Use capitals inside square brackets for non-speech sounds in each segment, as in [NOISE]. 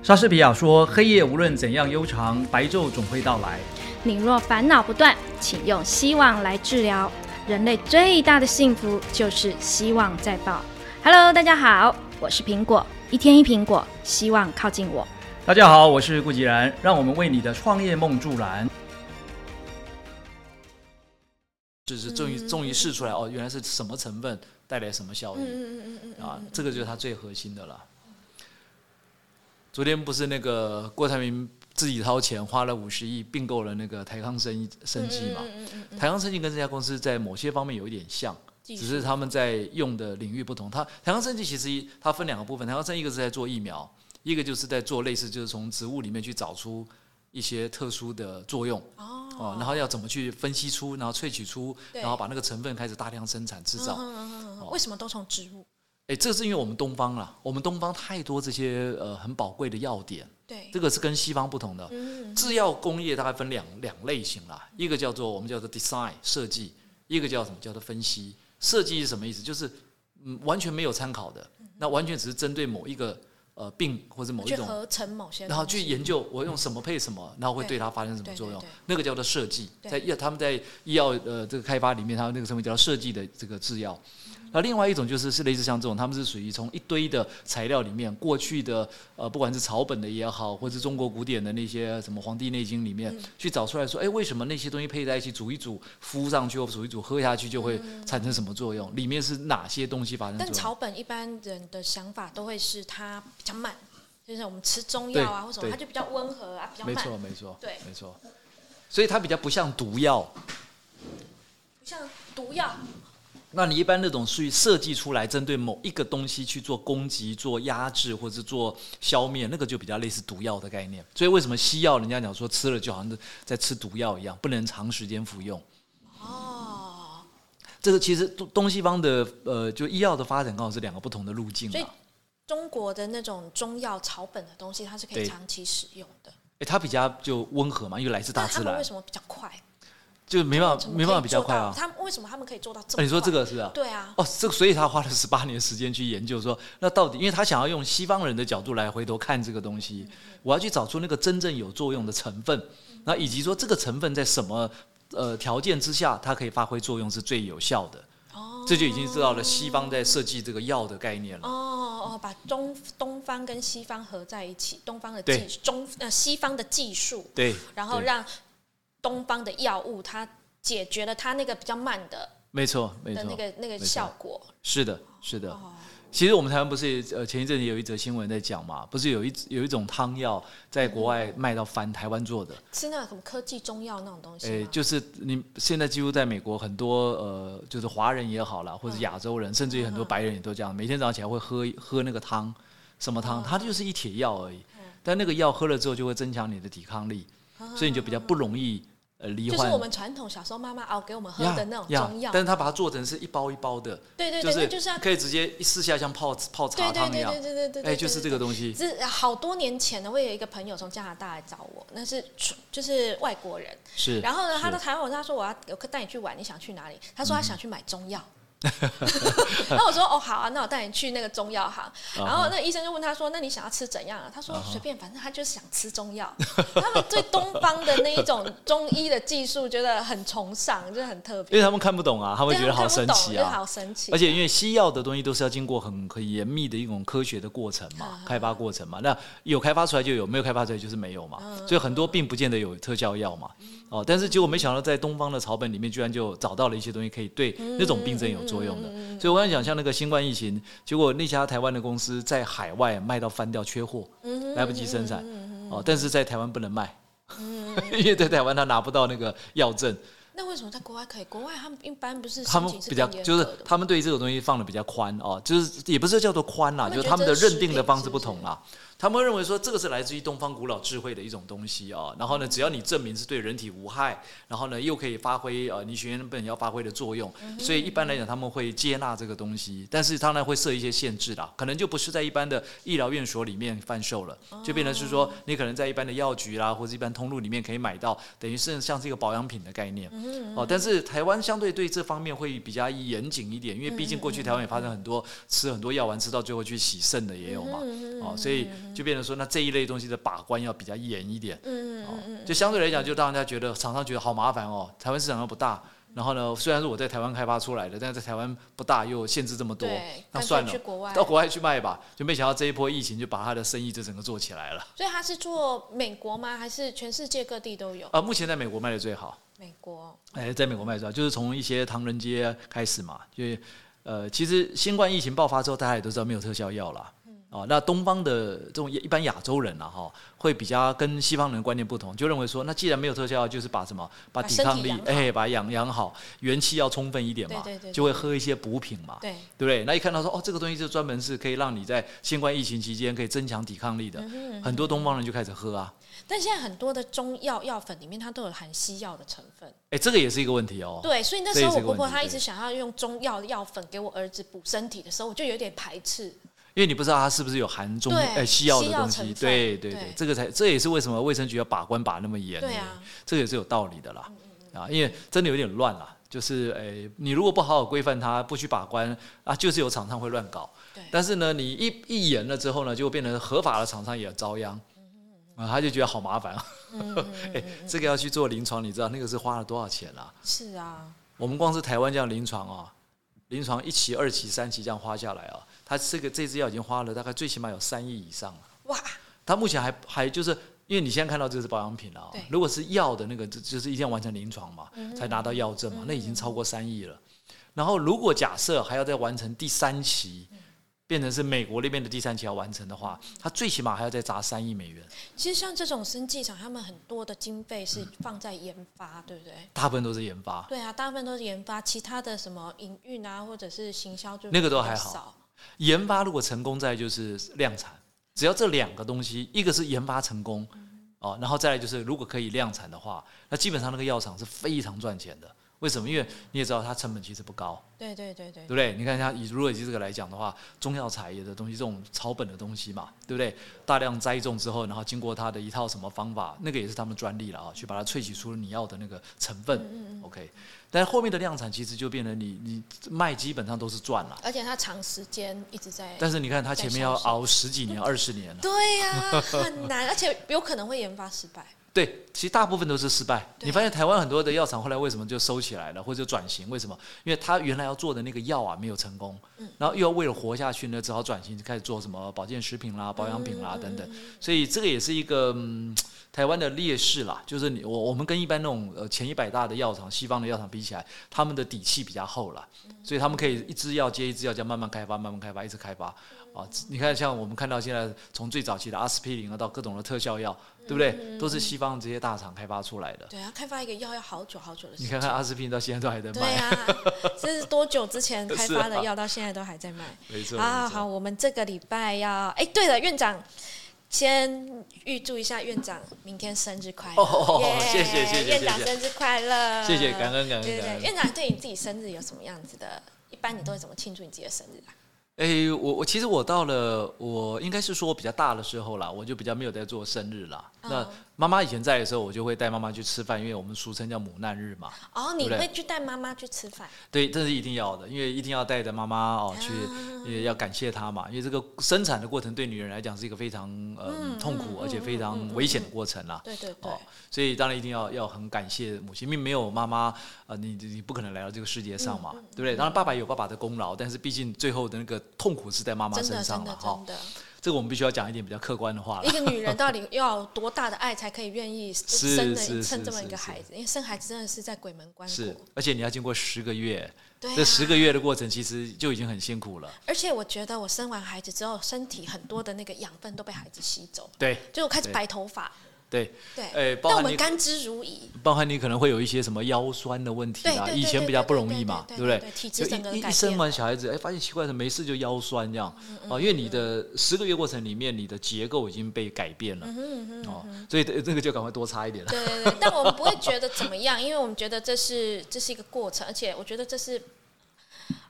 莎士比亚说：“黑夜无论怎样悠长，白昼总会到来。你若烦恼不断，请用希望来治疗。人类最大的幸福就是希望在爆。Hello，大家好，我是苹果，一天一苹果，希望靠近我。”大家好，我是顾吉然，让我们为你的创业梦助燃。就是终于终于试出来哦，原来是什么成分带来什么效益？嗯嗯嗯嗯啊，这个就是它最核心的了。昨天不是那个郭台铭自己掏钱花了五十亿并购了那个台康生生技嘛？台康生技跟这家公司在某些方面有一点像，只是他们在用的领域不同。它台康生技其实它分两个部分，台康生一个是在做疫苗，一个就是在做类似就是从植物里面去找出一些特殊的作用。哦，然后要怎么去分析出，然后萃取出，然后把那个成分开始大量生产制造。为什么都从植物？哎，这是因为我们东方啦，我们东方太多这些呃很宝贵的要点。对，这个是跟西方不同的。制药工业大概分两两类型啦，一个叫做我们叫做 design 设计，一个叫什么叫做分析。设计是什么意思？就是嗯完全没有参考的，那完全只是针对某一个。呃，病或者某一种合成某些，然后去研究我用什么配什么，然后会对它发生什么作用，那个叫做设计，在药他们在医药呃这个开发里面，他们那个称为叫设计的这个制药。那另外一种就是是类似像这种，他们是属于从一堆的材料里面，过去的呃不管是草本的也好，或是中国古典的那些什么《黄帝内经》里面去找出来说，哎，为什么那些东西配在一起煮一煮，敷上去或煮一煮喝下去就会产生什么作用？里面是哪些东西发生？但草本一般人的想法都会是它比较慢，就是我们吃中药啊或什么，它就比较温和啊，比较慢。没错，没错，对，没错。所以它比较不像毒药，不像毒药。那你一般那种属于设计出来针对某一个东西去做攻击、做压制或者做消灭，那个就比较类似毒药的概念。所以为什么西药人家讲说吃了就好像在吃毒药一样，不能长时间服用？哦，这个其实东东西方的呃，就医药的发展刚好是两个不同的路径所以中国的那种中药草本的东西，它是可以长期使用的。哎，它比较就温和嘛，因为来自大自然。为什么比较快？就没办法，没办法比较快啊！他们为什么他们可以做到这么？你说这个是啊？对啊。哦，这个所以他花了十八年时间去研究，说那到底，因为他想要用西方人的角度来回头看这个东西，我要去找出那个真正有作用的成分，那以及说这个成分在什么呃条件之下，它可以发挥作用是最有效的。哦。这就已经知道了西方在设计这个药的概念了。哦哦，把东东方跟西方合在一起，东方的技中呃西方的技术，对，然后让。东方的药物，它解决了它那个比较慢的，没错，没错，那个那个效果。是的，是的。其实我们台湾不是呃前一阵子有一则新闻在讲嘛，不是有一有一种汤药在国外卖到翻，台湾做的，是那什么科技中药那种东西。哎，就是你现在几乎在美国很多呃，就是华人也好啦，或者亚洲人，甚至于很多白人也都这样，每天早上起来会喝喝那个汤，什么汤？它就是一帖药而已，但那个药喝了之后就会增强你的抵抗力，所以你就比较不容易。呃，罹患就是我们传统小时候妈妈熬给我们喝的那种中药，但是他把它做成是一包一包的，对对对，就是可以直接一试下像泡泡茶汤一样，对对对对对，哎，就是这个东西。是好多年前呢，我有一个朋友从加拿大来找我，那是就是外国人，是。然后呢，他到台湾，我他说我要有带你去玩，你想去哪里？他说他想去买中药。[LAUGHS] 那我说哦好啊，那我带你去那个中药行。然后那医生就问他说：“那你想要吃怎样啊？”他说：“随便，反正他就是想吃中药。”他们对东方的那一种 [LAUGHS] 中医的技术觉得很崇尚，就是很特别。因为他们看不懂啊，他们觉得好神奇啊，好神奇。而且因为西药的东西都是要经过很很严密的一种科学的过程嘛，开发过程嘛。那有开发出来就有，没有开发出来就是没有嘛。所以很多并不见得有特效药嘛。哦，但是结果没想到在东方的草本里面，居然就找到了一些东西可以对那种病症有作用的。所以我想讲，像那个新冠疫情，结果那家台湾的公司在海外卖到翻掉，缺货，来不及生产。哦，但是在台湾不能卖，[LAUGHS] 因为在台湾他拿不到那个药证。那为什么在国外可以？国外他们一般不是他们比较就是他们对这种东西放的比较宽哦，就是也不是叫做宽啦，就是他们的认定的方式不同啦。他们认为说这个是来自于东方古老智慧的一种东西啊，然后呢，只要你证明是对人体无害，然后呢又可以发挥呃你学原本要发挥的作用，所以一般来讲他们会接纳这个东西，但是当然会设一些限制啦，可能就不是在一般的医疗院所里面贩售了，就变成是说你可能在一般的药局啦或者一般通路里面可以买到，等于是像是一个保养品的概念。哦，但是台湾相对对这方面会比较严谨一点，因为毕竟过去台湾也发生很多吃很多药丸吃到最后去洗肾的也有嘛，哦，所以就变成说那这一类东西的把关要比较严一点，嗯哦，就相对来讲就让人家觉得厂商觉得好麻烦哦，台湾市场又不大。然后呢？虽然是我在台湾开发出来的，但是在台湾不大，又限制这么多，那算了，到国外去卖吧。就没想到这一波疫情，就把他的生意就整个做起来了。所以他是做美国吗？还是全世界各地都有？啊，目前在美国卖的最好。美国，哎，在美国卖最好，就是从一些唐人街开始嘛。就呃，其实新冠疫情爆发之后，大家也都知道没有特效药了。哦，那东方的这种一般亚洲人啊，哈，会比较跟西方人观念不同，就认为说，那既然没有特效，就是把什么，把抵抗力，哎，把养养好，元气要充分一点嘛，就会喝一些补品嘛，对，对不对？那一看到说，哦，这个东西就专门是可以让你在新冠疫情期间可以增强抵抗力的，很多东方人就开始喝啊。但现在很多的中药药粉里面，它都有含西药的成分，哎，这个也是一个问题哦。对，所以那时候我婆婆她一直想要用中药药粉给我儿子补身体的时候，我就有点排斥。因为你不知道它是不是有含中呃西药的东西，对对对，这个才这也是为什么卫生局要把关把那么严，对啊，这个也是有道理的啦，啊，因为真的有点乱啦，就是诶，你如果不好好规范它，不去把关啊，就是有厂商会乱搞，对，但是呢，你一一严了之后呢，就变成合法的厂商也遭殃，啊，他就觉得好麻烦啊，[LAUGHS] 哎，这个要去做临床，你知道那个是花了多少钱啊？是啊，我们光是台湾这样临床啊，临床一期、二期、三期这样花下来啊。他这个这支药已经花了大概最起码有三亿以上了。哇！他目前还还就是因为你现在看到这是保养品了啊，如果是药的那个，就就是一定要完成临床嘛，才拿到药证嘛，那已经超过三亿了。然后如果假设还要再完成第三期。变成是美国那边的第三期要完成的话，他最起码还要再砸三亿美元。其实像这种生技厂，他们很多的经费是放在研发，对不对？大部分都是研发。对啊，大部分都是研发，其他的什么营运啊，或者是行销就那个都还好。研发如果成功，再就是量产。只要这两个东西，一个是研发成功，哦，然后再来就是如果可以量产的话，那基本上那个药厂是非常赚钱的。为什么？因为你也知道，它成本其实不高。对对对对，对不对？你看一下，以如果以这个来讲的话，中药材的东西，这种草本的东西嘛，对不对？大量栽种之后，然后经过它的一套什么方法，那个也是他们专利了啊，去把它萃取出你要的那个成分。嗯嗯 OK，但是后面的量产其实就变成你你卖基本上都是赚了。而且它长时间一直在。但是你看，它前面要熬十几年、二十年。对呀，很难，而且有可能会研发失败。对，其实大部分都是失败。你发现台湾很多的药厂后来为什么就收起来了，或者转型？为什么？因为他原来要做的那个药啊没有成功，然后又要为了活下去呢，只好转型，开始做什么保健食品啦、保养品啦等等。所以这个也是一个台湾的劣势啦。就是你我我们跟一般那种呃前一百大的药厂、西方的药厂比起来，他们的底气比较厚了，所以他们可以一支药接一支药，这样慢慢开发、慢慢开发、一直开发。啊，你看，像我们看到现在从最早期的阿司匹林啊，到各种的特效药，对不对？都是西方这些大厂开发出来的。对啊，开发一个药要好久好久的时间。你看看阿司匹林到现在都还在卖。对啊，这是多久之前 [LAUGHS] 开发的药，到现在都还在卖。没错。好好，我们这个礼拜要，哎，对了，院长，先预祝一下院长明天生日快乐。哦，谢谢谢谢院长生日快乐。谢谢，感恩感恩。对对，院长对你自己生日有什么样子的？一般你都会怎么庆祝你自己的生日啊？哎，我我其实我到了，我应该是说我比较大的时候啦，我就比较没有在做生日啦。那妈妈以前在的时候，我就会带妈妈去吃饭，因为我们俗称叫母难日嘛。哦，你会去带妈妈去吃饭？对，这是一定要的，因为一定要带着妈妈哦去，也要感谢她嘛。因为这个生产的过程对女人来讲是一个非常呃痛苦而且非常危险的过程啦。对对对。哦，所以当然一定要要很感谢母亲，因为没有妈妈，呃，你你不可能来到这个世界上嘛，对不对？当然爸爸有爸爸的功劳，但是毕竟最后的那个痛苦是在妈妈身上了哈。这个我们必须要讲一点比较客观的话一个女人到底要多大的爱，才可以愿意生生这么一个孩子？因为生孩子真的是在鬼门关。是，而且你要经过十个月，这十个月的过程其实就已经很辛苦了。而且我觉得我生完孩子之后，身体很多的那个养分都被孩子吸走，对，就我开始白头发。对。对，哎，但我们甘之如饴。包含你可能会有一些什么腰酸的问题啊，以前比较不容易嘛，对不对？体质整个一生完小孩子，哎，发现奇怪的没事就腰酸这样。啊，因为你的十个月过程里面，你的结构已经被改变了。哦，所以 [LAUGHS] 这个就赶快多擦一点了。对对对，但我们不会觉得怎么样，因为我们觉得这是这是一个过程，而且我觉得这是，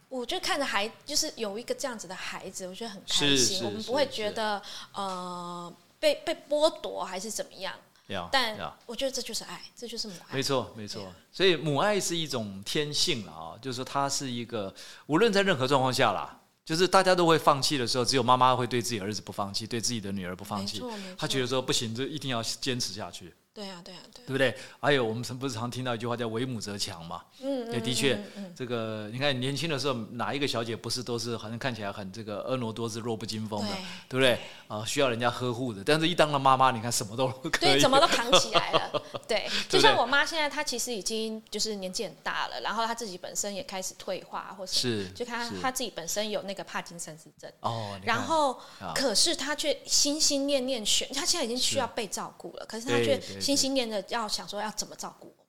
我就看着孩，就是有一个这样子的孩子，我觉得很开心。我们不会觉得呃被被剥夺还是怎么样。呀但我觉得这就是爱，这就是母爱没。错，没错。所以母爱是一种天性了啊，就是说它是一个，无论在任何状况下啦，就是大家都会放弃的时候，只有妈妈会对自己儿子不放弃，对自己的女儿不放弃没错没错。她觉得说不行，这一定要坚持下去，对啊，对啊，对啊。对不对？还有我们不是常听到一句话叫“为母则强”嘛？嗯，对，嗯的确嗯嗯，这个你看年轻的时候，哪一个小姐不是都是好像看起来很这个婀娜多姿、弱不禁风的，对不对？啊，需要人家呵护的。但是，一当了妈妈，你看什么都可以，对，怎么都扛起来了。[LAUGHS] 对，就像我妈现在，她其实已经就是年纪很大了，然后她自己本身也开始退化，或是是就她她自己本身有那个帕金森氏症，哦。然后啊可是她却心心念念选，她现在已经需要被照顾了，可是她却心心念着要想说要怎么照顾我。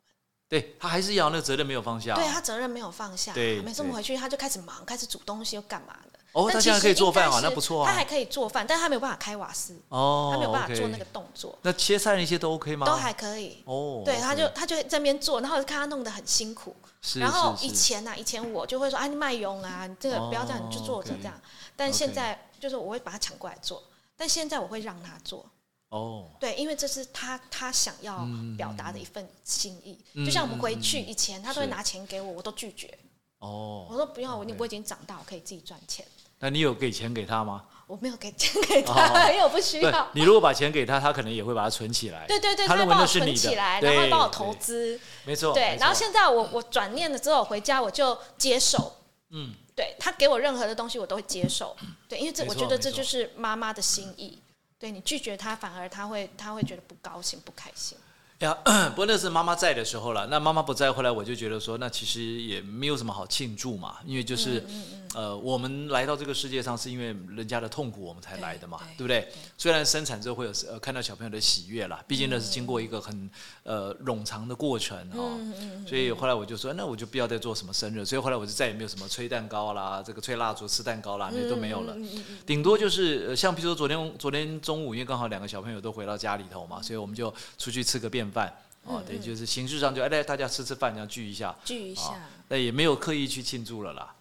对他还是要那个责任没有放下。对他责任没有放下，对对每次我们回去他就开始忙，开始煮东西又干嘛的。哦，但其实她现在可以做饭啊，那不错啊。他还可以做饭，但是她没有办法开瓦斯，哦，他没有办法做那个动作，那切菜那些都 OK 吗？都还可以。哦，对，他就他就在那边做，然后看他弄得很辛苦。是然后以前呐、啊，以前我就会说，啊，你卖佣啊，你这个不要这样，你就做着哦这样。但现在就是我会把他抢过来做，但现在我会让他做，哦，对，因为这是他他想要嗯表达的一份心意。嗯就像我们回去以前，他都会拿钱给我，我都拒绝，哦我哦，说不要，我我已经长大，我可以自己赚钱。那你有给钱给他吗？我没有给钱给哦他，[LAUGHS] 因为我不需要。你如果把钱给他，他可能也会把它存起来。对对对，他认为会帮我那是你的存起来，然后会帮我投资。没错。对然后现在我我转念了之后回家我就接受，嗯，对他给我任何的东西我都会接受，对，因为这我觉得这就是妈妈的心意。对你拒绝他，反而他会他会觉得不高兴不开心。呀，[COUGHS] 不过那是妈妈在的时候了。那妈妈不在，后来我就觉得说，那其实也没有什么好庆祝嘛，因为就是、嗯呃，我们来到这个世界上是因为人家的痛苦我们才来的嘛，对对不对？虽然生产之后会有呃看到小朋友的喜悦啦，毕竟那是经过一个嗯很呃冗长的过程哦，所以后来我就说，那我就不要再做什么生日，所以后来我就再也没有什么吹蛋糕啦，这个吹蜡烛、吃蛋糕啦，那都没有了。嗯顶多就是呃像比如说昨天昨天中午，因为刚好两个小朋友都回到家里头嘛，所以我们就出去吃个便饭。哦，对，就是形式上就哎，大家吃吃饭，这样聚一下，聚一下，那也没有刻意去庆祝了啦。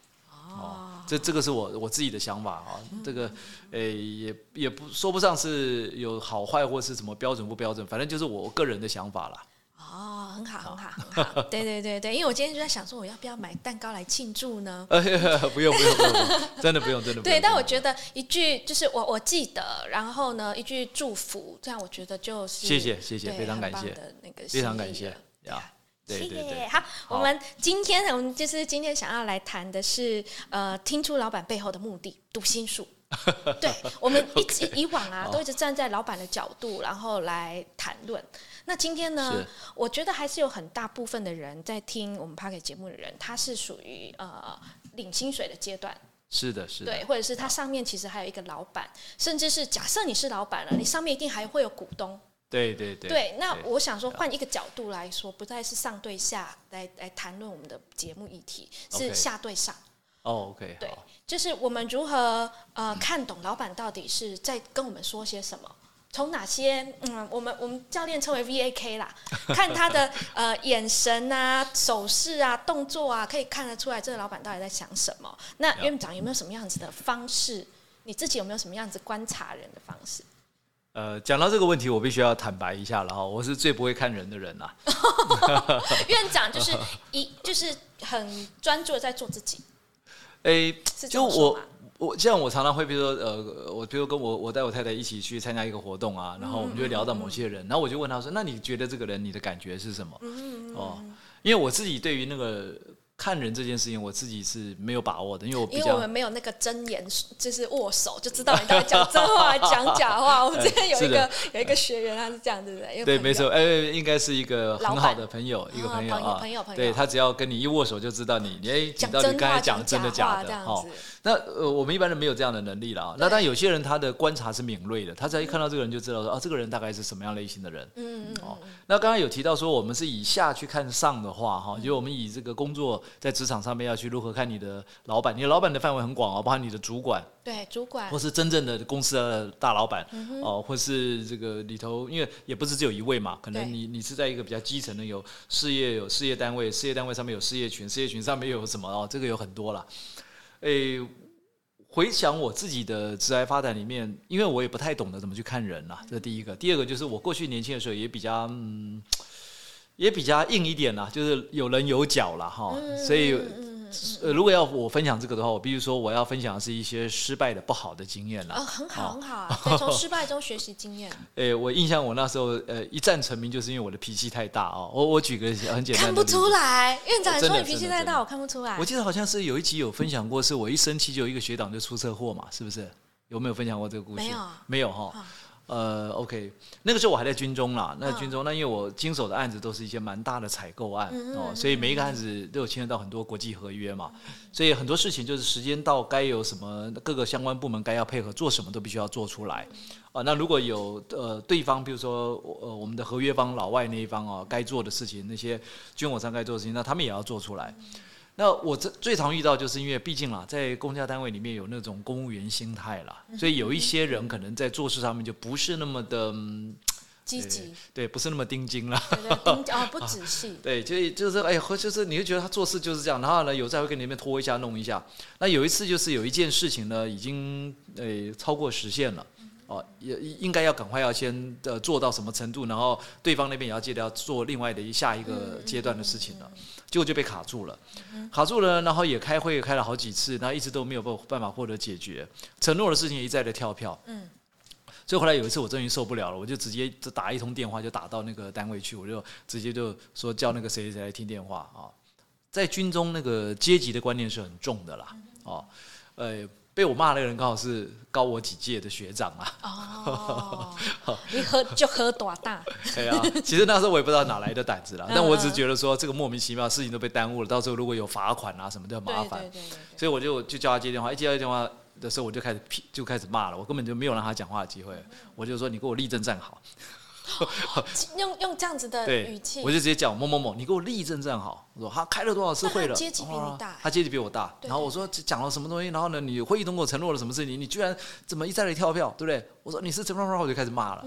哦，这这个是我我自己的想法啊，这个诶也也不说不上是有好坏或是什么标准不标准，反正就是我个人的想法啦。哦，很好，很好，很好。对对对对，因为我今天就在想说，我要不要买蛋糕来庆祝呢？[LAUGHS] 不用不用不用，真的不用真的不用。对，但我得觉得一句就是我我记得，然后呢一句祝福，这样我觉得就是谢谢谢谢非常感谢的那个非常感谢了呀，对谢对对谢。。好，我们今天我们就是今天想要来谈的是，呃，听出老板背后的目的，读心术。[LAUGHS] 对，我们一直以往啊，都一直站在老板的角度，然后来谈论。那今天呢，我觉得还是有很大部分的人在听我们 p a r k 节目的人，他是属于呃领薪水的阶段，是的是的，对，或者是他上面其实还有一个老板，甚至是假设你是老板了，你上面一定还会有股东。对对对对，那我想说，换一个角度来说，不再是上对下来来谈论我们的节目议题，是下对上。哦 OK 对，就是我们如何呃看懂老板到底是在跟我们说些什么。从哪些嗯，我们我们教练称为 VAK 啦，看他的 [LAUGHS] 呃眼神啊、手势啊、动作啊，可以看得出来这个老板到底在想什么。那院长有没有什么样子的方式？你自己有没有什么样子观察人的方式？呃，讲到这个问题，我必须要坦白一下了哈，我是最不会看人的人啦。[LAUGHS] 院长就是 [LAUGHS] 一就是很专注的在做自己，诶，是这就我？我像我常常会，比如说呃，我比如跟我我带我太太一起去参加一个活动啊，然后我们就会聊到某些人，然后我就问他说：“那你觉得这个人你的感觉是什么？”哦，因为我自己对于那个看人这件事情，我自己是没有把握的，因为我因为我们没有那个真言，就是握手就知道你讲真话讲假话。[LAUGHS] 我们之前有一个有一个学员，他是这样，对不对？对，没错，哎，应该是一个很好的朋友，一个哦朋友啊，朋友朋友对他只要跟你一握手就知道你，哎，你讲到底刚才讲真的假的哈样子。。那呃，我们一般人没有这样的能力了啊。那当然，有些人他的观察是敏锐的，他只要一看到这个人就知道说，啊，这个人大概是什么样类型的人。嗯嗯哦，那刚刚有提到说，我们是以下去看上的话，哈，就我们以这个工作在职场上面要去如何看你的老板，你的老板的范围很广哦，包含你的主管，对，主管或是真正的公司的大老板，哦，或是这个里头，因为也不是只有一位嘛，可能你你是在一个比较基层的，有事业有事业单位，事业单位上面有事业群，事业群上面又有什么哦，这个有很多啦。诶，回想我自己的职业发展里面，因为我也不太懂得怎么去看人啦，这是第一个。第二个就是我过去年轻的时候也比较嗯，也比较硬一点啦，就是有棱有角啦。哈，所以。呃，如果要我分享这个的话，我必须说我要分享的是一些失败的不好的经验了。啊，很好，很好，[LAUGHS] 从失败中学习经验。哎，我印象我那时候呃一战成名，就是因为我的脾气太大哦。我我举个很简单的，看不出来，院长说你脾气太大，我看不出来。我记得好像是有一集有分享过，是我一生气就有一个学长就出车祸嘛，是不是？有没有分享过这个故事？没有，没有哈。呃，OK，那个时候我还在军中啦。那军中，那因为我经手的案子都是一些蛮大的采购案哦，所以每一个案子都有牵涉到很多国际合约嘛，所以很多事情就是时间到，该有什么各个相关部门该要配合做什么都必须要做出来啊。那如果有呃对方，比如说呃我们的合约方老外那一方哦，该做的事情，那些军火商该做的事情，那他们也要做出来。那我这最常遇到，就是因为毕竟啦，在公家单位里面有那种公务员心态啦，所以有一些人可能在做事上面就不是那么的积极，对，不是那么盯紧了，对对，哦，不仔细，[LAUGHS] 对，就就是哎，就是你会觉得他做事就是这样，然后呢，有时候会跟你那边拖一下弄一下。那有一次就是有一件事情呢，已经呃超过时限了。哦，也应该要赶快要先呃做到什么程度，然后对方那边也要记得要做另外的一下一个阶段的事情了，结果就被卡住了，卡住了，然后也开会开了好几次，然后一直都没有办法获得解决，承诺的事情一再的跳票，嗯，所以后来有一次我终于受不了了，我就直接就打一通电话就打到那个单位去，我就直接就说叫那个谁谁来听电话啊，在军中那个阶级的观念是很重的啦，哦，呃。被我骂那个人刚好是高我几届的学长啊！哦，[LAUGHS] 你喝就喝多大？对啊，其实那时候我也不知道哪来的胆子了，但我只是觉得说这个莫名其妙事情都被耽误了，到时候如果有罚款啊什么的麻烦，所以我就就叫他接电话。一接到电话的时候，我就开始就开始骂了，我根本就没有让他讲话的机会，我就说你给我立正站好。[LAUGHS] 用用这样子的语气，我就直接讲某某某，你给我立正站好。我说他开了多少次会了？阶级比你大，他阶级比我大。然后我说讲了什么东西？然后呢，你会议通过承诺了什么事情？你居然怎么一再的跳票，对不对？我说你是怎么么，我就开始骂了，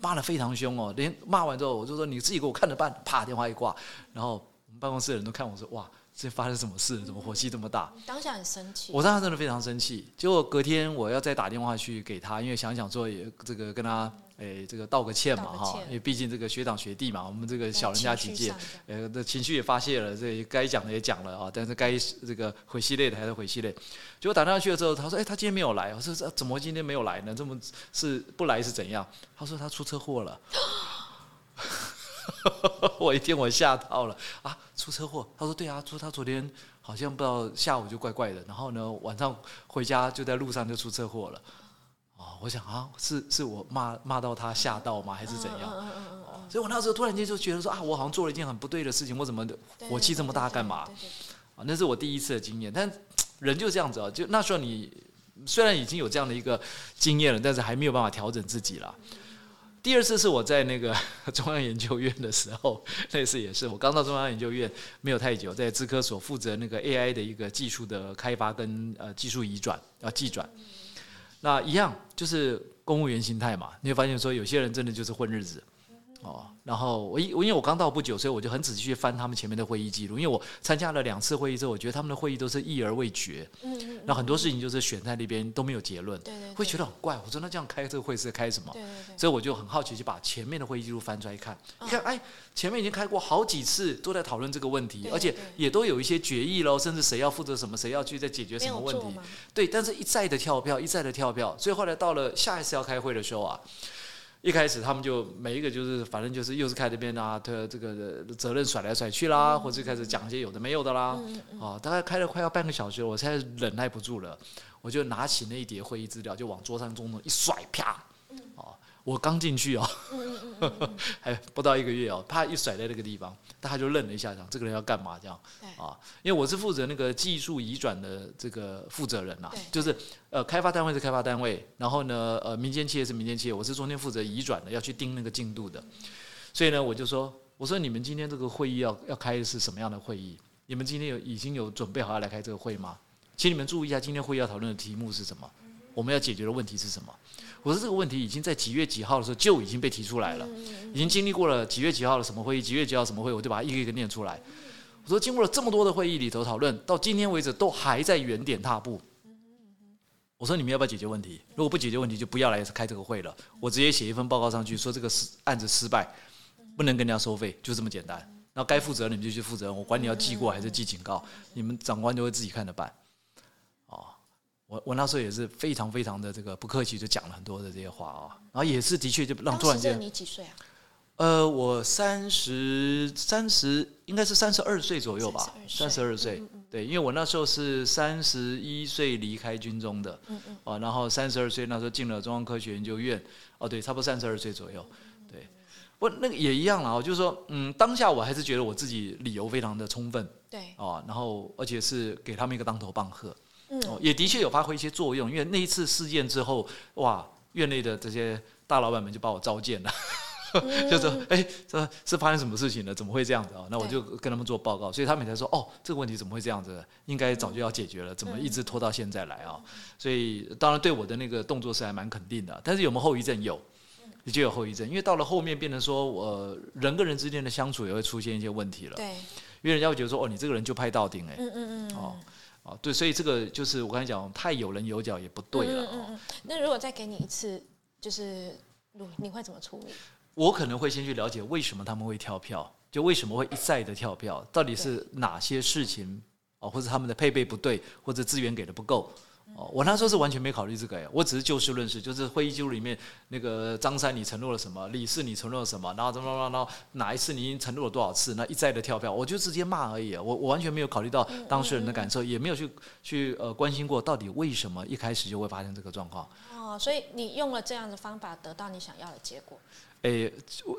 骂的非常凶哦。连骂完之后，我就说你自己给我看着办。啪，电话一挂，然后我们办公室的人都看我说哇。这发生什么事？怎么火气这么大？当下很生气。我当时真的非常生气。结果隔天我要再打电话去给他，因为想想说也这个跟他诶这个道个歉嘛哈，因为毕竟这个学长学弟嘛，我们这个小人家几届，呃的情绪也发泄了，这该讲的也讲了啊，但是该这个回系列的还是回系列。结果打电话去了之后，他说：“哎，他今天没有来。”我说：“怎么今天没有来呢？这么是不来是怎样？”他说：“他出车祸了。”我一听我吓到了啊！出车祸？他说对啊，说他昨天好像不知道下午就怪怪的，然后呢晚上回家就在路上就出车祸了。哦，我想啊，是是我骂骂到他吓到吗？还是怎样？所以我那时候突然间就觉得说啊，我好像做了一件很不对的事情，我怎么火气这么大干嘛？啊，那是我第一次的经验。但人就这样子啊，就那时候你虽然已经有这样的一个经验了，但是还没有办法调整自己了。第二次是我在那个中央研究院的时候，那次也是我刚到中央研究院没有太久，在资科所负责那个 AI 的一个技术的开发跟呃技术移转啊技转，那一样就是公务员心态嘛，你会发现说有些人真的就是混日子。哦，然后我因我因为我刚到不久，所以我就很仔细去翻他们前面的会议记录。因为我参加了两次会议之后，我觉得他们的会议都是议而未决。嗯嗯。那很多事情就是选在那边都没有结论。对对。会觉得很怪。我说那这样开这个会是开什么？对对对。所以我就很好奇，就把前面的会议记录翻出来一看。你看，哎，前面已经开过好几次，都在讨论这个问题，而且也都有一些决议喽，甚至谁要负责什么，谁要去再解决什么问题。对，但是一再的跳票，一再的跳票，所以后来到了下一次要开会的时候啊。一开始他们就每一个就是反正就是又是开这边啊，他这个责任甩来甩去啦，或者开始讲一些有的没有的啦，啊，大概开了快要半个小时，我才忍耐不住了，我就拿起那一叠会议资料就往桌上中一甩，啪，啊。我刚进去哦，[LAUGHS] 还不到一个月哦，啪一甩在那个地方，大家就愣了一下，讲这个人要干嘛这样？啊，因为我是负责那个技术移转的这个负责人呐，就是呃开发单位是开发单位，然后呢呃民间企业是民间企业，我是中间负责移转的，要去盯那个进度的。所以呢，我就说，我说你们今天这个会议要要开的是什么样的会议？你们今天有已经有准备好要来开这个会吗？请你们注意一下，今天会议要讨论的题目是什么？我们要解决的问题是什么？我说这个问题已经在几月几号的时候就已经被提出来了，已经经历过了几月几号的什么会议，几月几号什么会，我就把它一个一个念出来。我说经过了这么多的会议里头讨论，到今天为止都还在原点踏步。我说你们要不要解决问题？如果不解决问题，就不要来开这个会了。我直接写一份报告上去，说这个失案子失败，不能跟人家收费，就这么简单。那该负责你们就去负责，我管你要记过还是记警告，你们长官就会自己看着办。哦，我我那时候也是非常非常的这个不客气，就讲了很多的这些话啊。然后也是的确就让突然间，你几岁啊？呃，我三十三十，应该是三十二岁左右吧，三十二岁。对，因为我那时候是三十一岁离开军中的，嗯嗯，啊，然后三十二岁那时候进了中央科学研究院，哦，对，差不多三十二岁左右，对，不，那个也一样了，就是说，嗯，当下我还是觉得我自己理由非常的充分，对，哦，然后而且是给他们一个当头棒喝，嗯，也的确有发挥一些作用，因为那一次事件之后，哇，院内的这些大老板们就把我召见了。[LAUGHS] 就说，哎，这是发生什么事情了？怎么会这样子啊？那我就跟他们做报告，所以他们才说，哦，这个问题怎么会这样子？应该早就要解决了，怎么一直拖到现在来啊？所以当然对我的那个动作是还蛮肯定的，但是有没有后遗症？有，就有后遗症，因为到了后面变成说，我人跟人之间的相处也会出现一些问题了。对，因为人家会觉得说，哦，你这个人就拍到顶，哎，嗯嗯嗯，哦哦，对，所以这个就是我刚才讲，太有棱有角也不对了。嗯嗯。那如果再给你一次，就是你你会怎么处理？我可能会先去了解为什么他们会跳票，就为什么会一再的跳票，到底是哪些事情哦，或者他们的配备不对，或者资源给的不够哦。我那时候是完全没考虑这个呀，我只是就事论事，就是会议记录里面那个张三你承诺了什么，李四你承诺了什么，然后怎么怎么，然后哪一次你已经承诺了多少次，那一再的跳票，我就直接骂而已啊。我我完全没有考虑到当事人的感受，也没有去去呃关心过到底为什么一开始就会发生这个状况。哦，所以你用了这样的方法得到你想要的结果。诶，我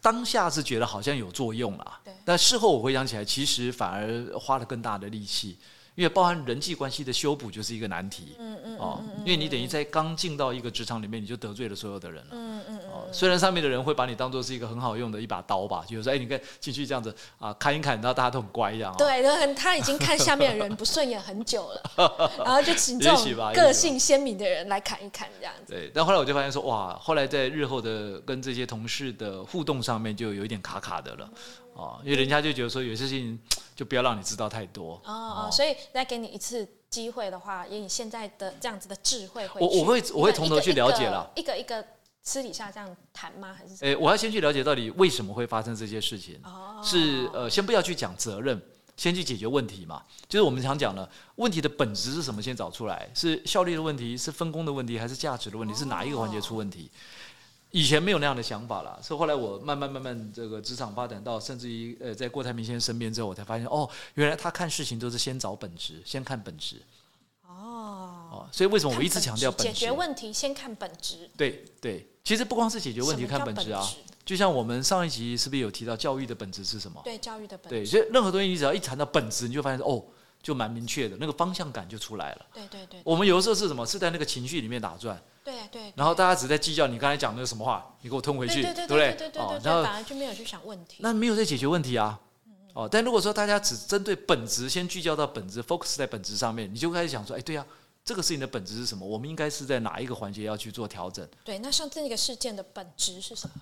当下是觉得好像有作用了，但事后我回想起来，其实反而花了更大的力气。因为包含人际关系的修补就是一个难题，嗯嗯哦，因为你等于在刚进到一个职场里面，你就得罪了所有的人了，嗯嗯哦，虽然上面的人会把你当做是一一个很好用的一把刀吧，就是说，哎，你看进去这样子啊，砍一砍，然后大家都很乖一样，对，很他已经看下面的人不顺眼很久了，然后就请这种个性鲜明的人来砍一砍这样子。对，但后来我就发现说，哇，后来在日后的跟这些同事的互动上面，就有一点卡卡的了。哦，因为人家就觉得说有些事情 [TSK] 就不要让你知道太多哦哦，所以再给你一次机会的话，以你现在的这样子的智慧，我我会我会从头去了解了，一个一个私底下这样谈吗？还是？诶，我要先去了解到底为什么会发生这些事情。哦，是呃，先不要去讲责任，先去解决问题嘛。就是我们常讲的，问题的本质是什么？先找出来，是效率的问题，是分工的问题，还是价值的问题？是哪一个环节出问题？以前没有那样的想法了，所以后来我慢慢慢慢这个职场发展到，甚至于呃，在郭台铭先生身边之后，我才发现哦，原来他看事情都是先找本质，先看本质。哦哦，所以为什么我一直强调本质？解决问题先看本质。对对，其实不光是解决问题看本质啊，就像我们上一集是不是有提到教育的本质是什么？对，教育的本质。对，所以任何东西你只要一谈到本质，你就发现哦。就蛮明确的，那个方向感就出来了。对对对。我们有的时候是什么？是在那个情绪里面打转。对对。然后大家只在计较你刚才讲那个什么话，你给我吞回去，对不对？对对对。然后反而就没有去想问题。那没有在解决问题啊。哦，但如果说大家只针对本质，先聚焦到本质，focus 在本质上面，你就开始想说，哎，对呀，这个事情的本质是什么？我们应该是在哪一个环节要去做调整？对，那像这个事件的本质是什么？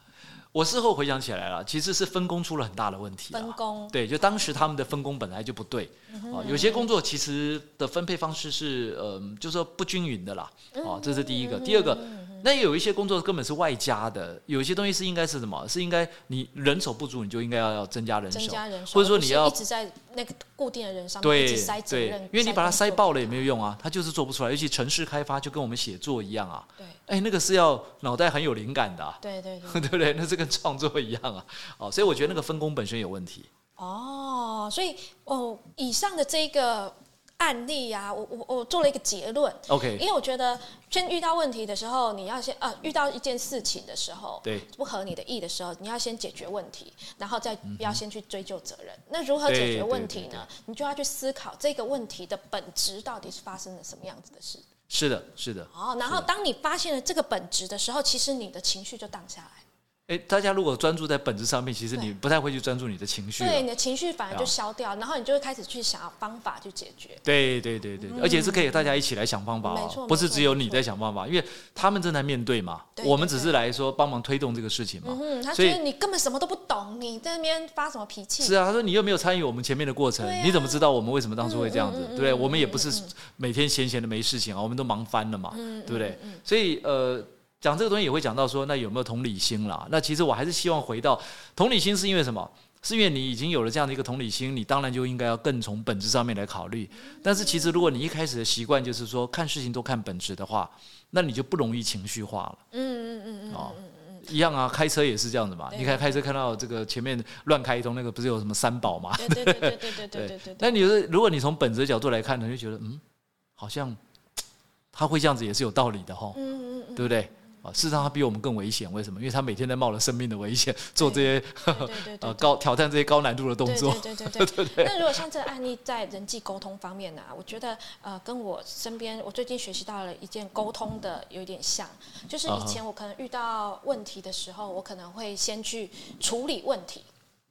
我事后回想起来了，其实是分工出了很大的问题。分工对，就当时他们的分工本来就不对，啊，有些工作其实的分配方式是呃，就是说不均匀的啦，啊，这是第一个。第二个。那有一些工作根本是外加的，有一些东西是应该是什么？是应该你人手不足，你就应该要要增加人手，增加人手，或者说你要一直在那个固定的人上面一直塞责任，因为你把它塞爆了也没有用啊，它就是做不出来。尤其城市开发就跟我们写作一样啊，对，哎，那个是要脑袋很有灵感的，对对对，[LAUGHS] 对不对？那是跟创作一样啊，哦，所以我觉得那个分工本身有问题。哦，所以哦，以上的这个。案例啊，我我我做了一个结论。OK，因为我觉得，先遇到问题的时候，你要先呃，遇到一件事情的时候，对，不合你的意的时候，你要先解决问题，然后再不要先去追究责任。那如何解决问题呢？你就要去思考这个问题的本质到底是发生了什么样子的事。是的，是的。哦，然后当你发现了这个本质的时候，其实你的情绪就荡下来。哎，大家如果专注在本质上面，其实你不太会去专注你的情绪。对，你的情绪反而就啊消掉，然后你就会开始去想要方法去解决。对对对对，而且是可以大家一起来想方法哦，不是只有你在想办法，因为他们正在面对嘛，我们只是来说帮忙推动这个事情嘛。嗯，他觉得你根本什么都不懂，你在那边发什么脾气？是啊，他说你又没有参与我们前面的过程，啊你怎么知道我们为什么当初会这样子？对不对？嗯我们也不是嗯每天闲闲的没事情啊，我们都忙翻了嘛，嗯对不对？所以呃，讲这个东西也会讲到说，那有没有同理心啦？那其实我还是希望回到同理心，是因为什么？是因为你已经有了这样的一个同理心，你当然就应该要更从本质上面来考虑。但是其实如果你一开始的习惯就是说看事情都看本质的话，那你就不容易情绪化了。嗯嗯嗯嗯一样啊，开车也是这样子嘛。你看开车看到这个前面乱开一通，那个不是有什么三宝吗？嗯，对对对对对对对对对对。但你是如果你从本质的角度来看，你就觉得嗯，好像他会这样子也是有道理的哈，嗯嗯嗯，对不对？啊，事实上他比我们更危险，为什么？因为他每天在冒着生命的危险做这些 [LAUGHS] 呃高挑战这些高难度的动作。[LAUGHS] 对对对对对。那如果像这个案例在人际沟通方面呢、我觉得呃，跟我身边我最近学习到了一件沟通的有点像，就是以前我可能遇到问题的时候，我可能会先去处理问题。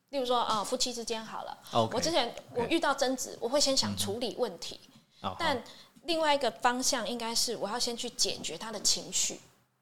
例如说，啊，夫妻之间好了我之前我遇到争执，我会先想处理问题，啊但另外一个方向应该是我要先去解决他的情绪，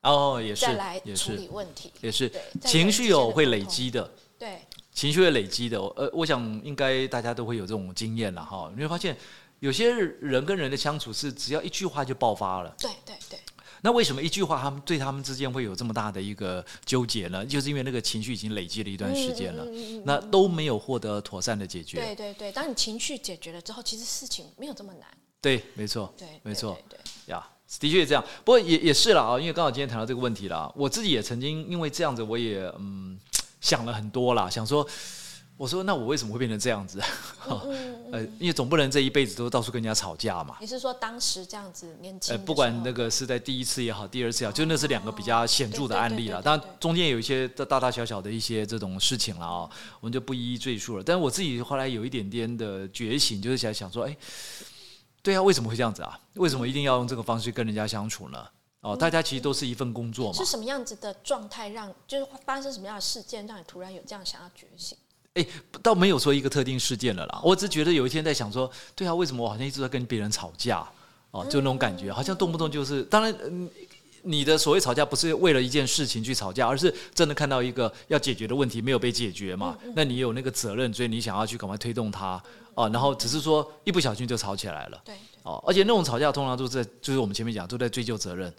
哦，也是再来处也是理问题。也是情绪有会累积的。对，情绪会累积的，呃，我想应该大家都会有这种经验了哈。你会发现，有些人跟人的相处是只要一句话就爆发了。对对对，那为什么一句话他们对他们之间会有这么大的一个纠结呢？就是因为那个情绪已经累积了一段时间了，嗯嗯嗯嗯嗯那都没有获得妥善的解决。对对对，当你情绪解决了之后，其实事情没有这么难。对，没错，对，没错对呀，的确这样。不过也也是了啊，因为刚好今天谈到这个问题了，我自己也曾经因为这样子，我也嗯想了很多啦，想说。我说，那我为什么会变成这样子？[LAUGHS] 嗯嗯呃，因为总不能这一辈子都到处跟人家吵架嘛。你是说当时这样子年轻呃？不管那个是在第一次也好，第二次也好，就那是两个比较显著的案例了。当然中间有一些大大大小小的一些这种事情了啊、我们就不一一赘述了。但是我自己后来有一点点的觉醒，就是想想说，哎，对啊，为什么会这样子啊？为什么一定要用这个方式跟人家相处呢？哦，大家其实都是一份工作嘛是。什么样子的状态让，就是发生什么样的事件，让你突然有这样想要觉醒？哎，倒没有说一个特定事件了啦，我只觉得有一天在想说，对啊，为什么我好像一直在跟别人吵架？哦，就那种感觉，好像动不动就是，当然，嗯，你的所谓吵架不是为了一件事情去吵架，而是真的看到一个要解决的问题没有被解决嘛，那你有那个责任，所以你想要去赶快推动它，哦，然后只是说一不小心就吵起来了，对，哦，而且那种吵架通常都是在，就是我们前面讲都在追究责任。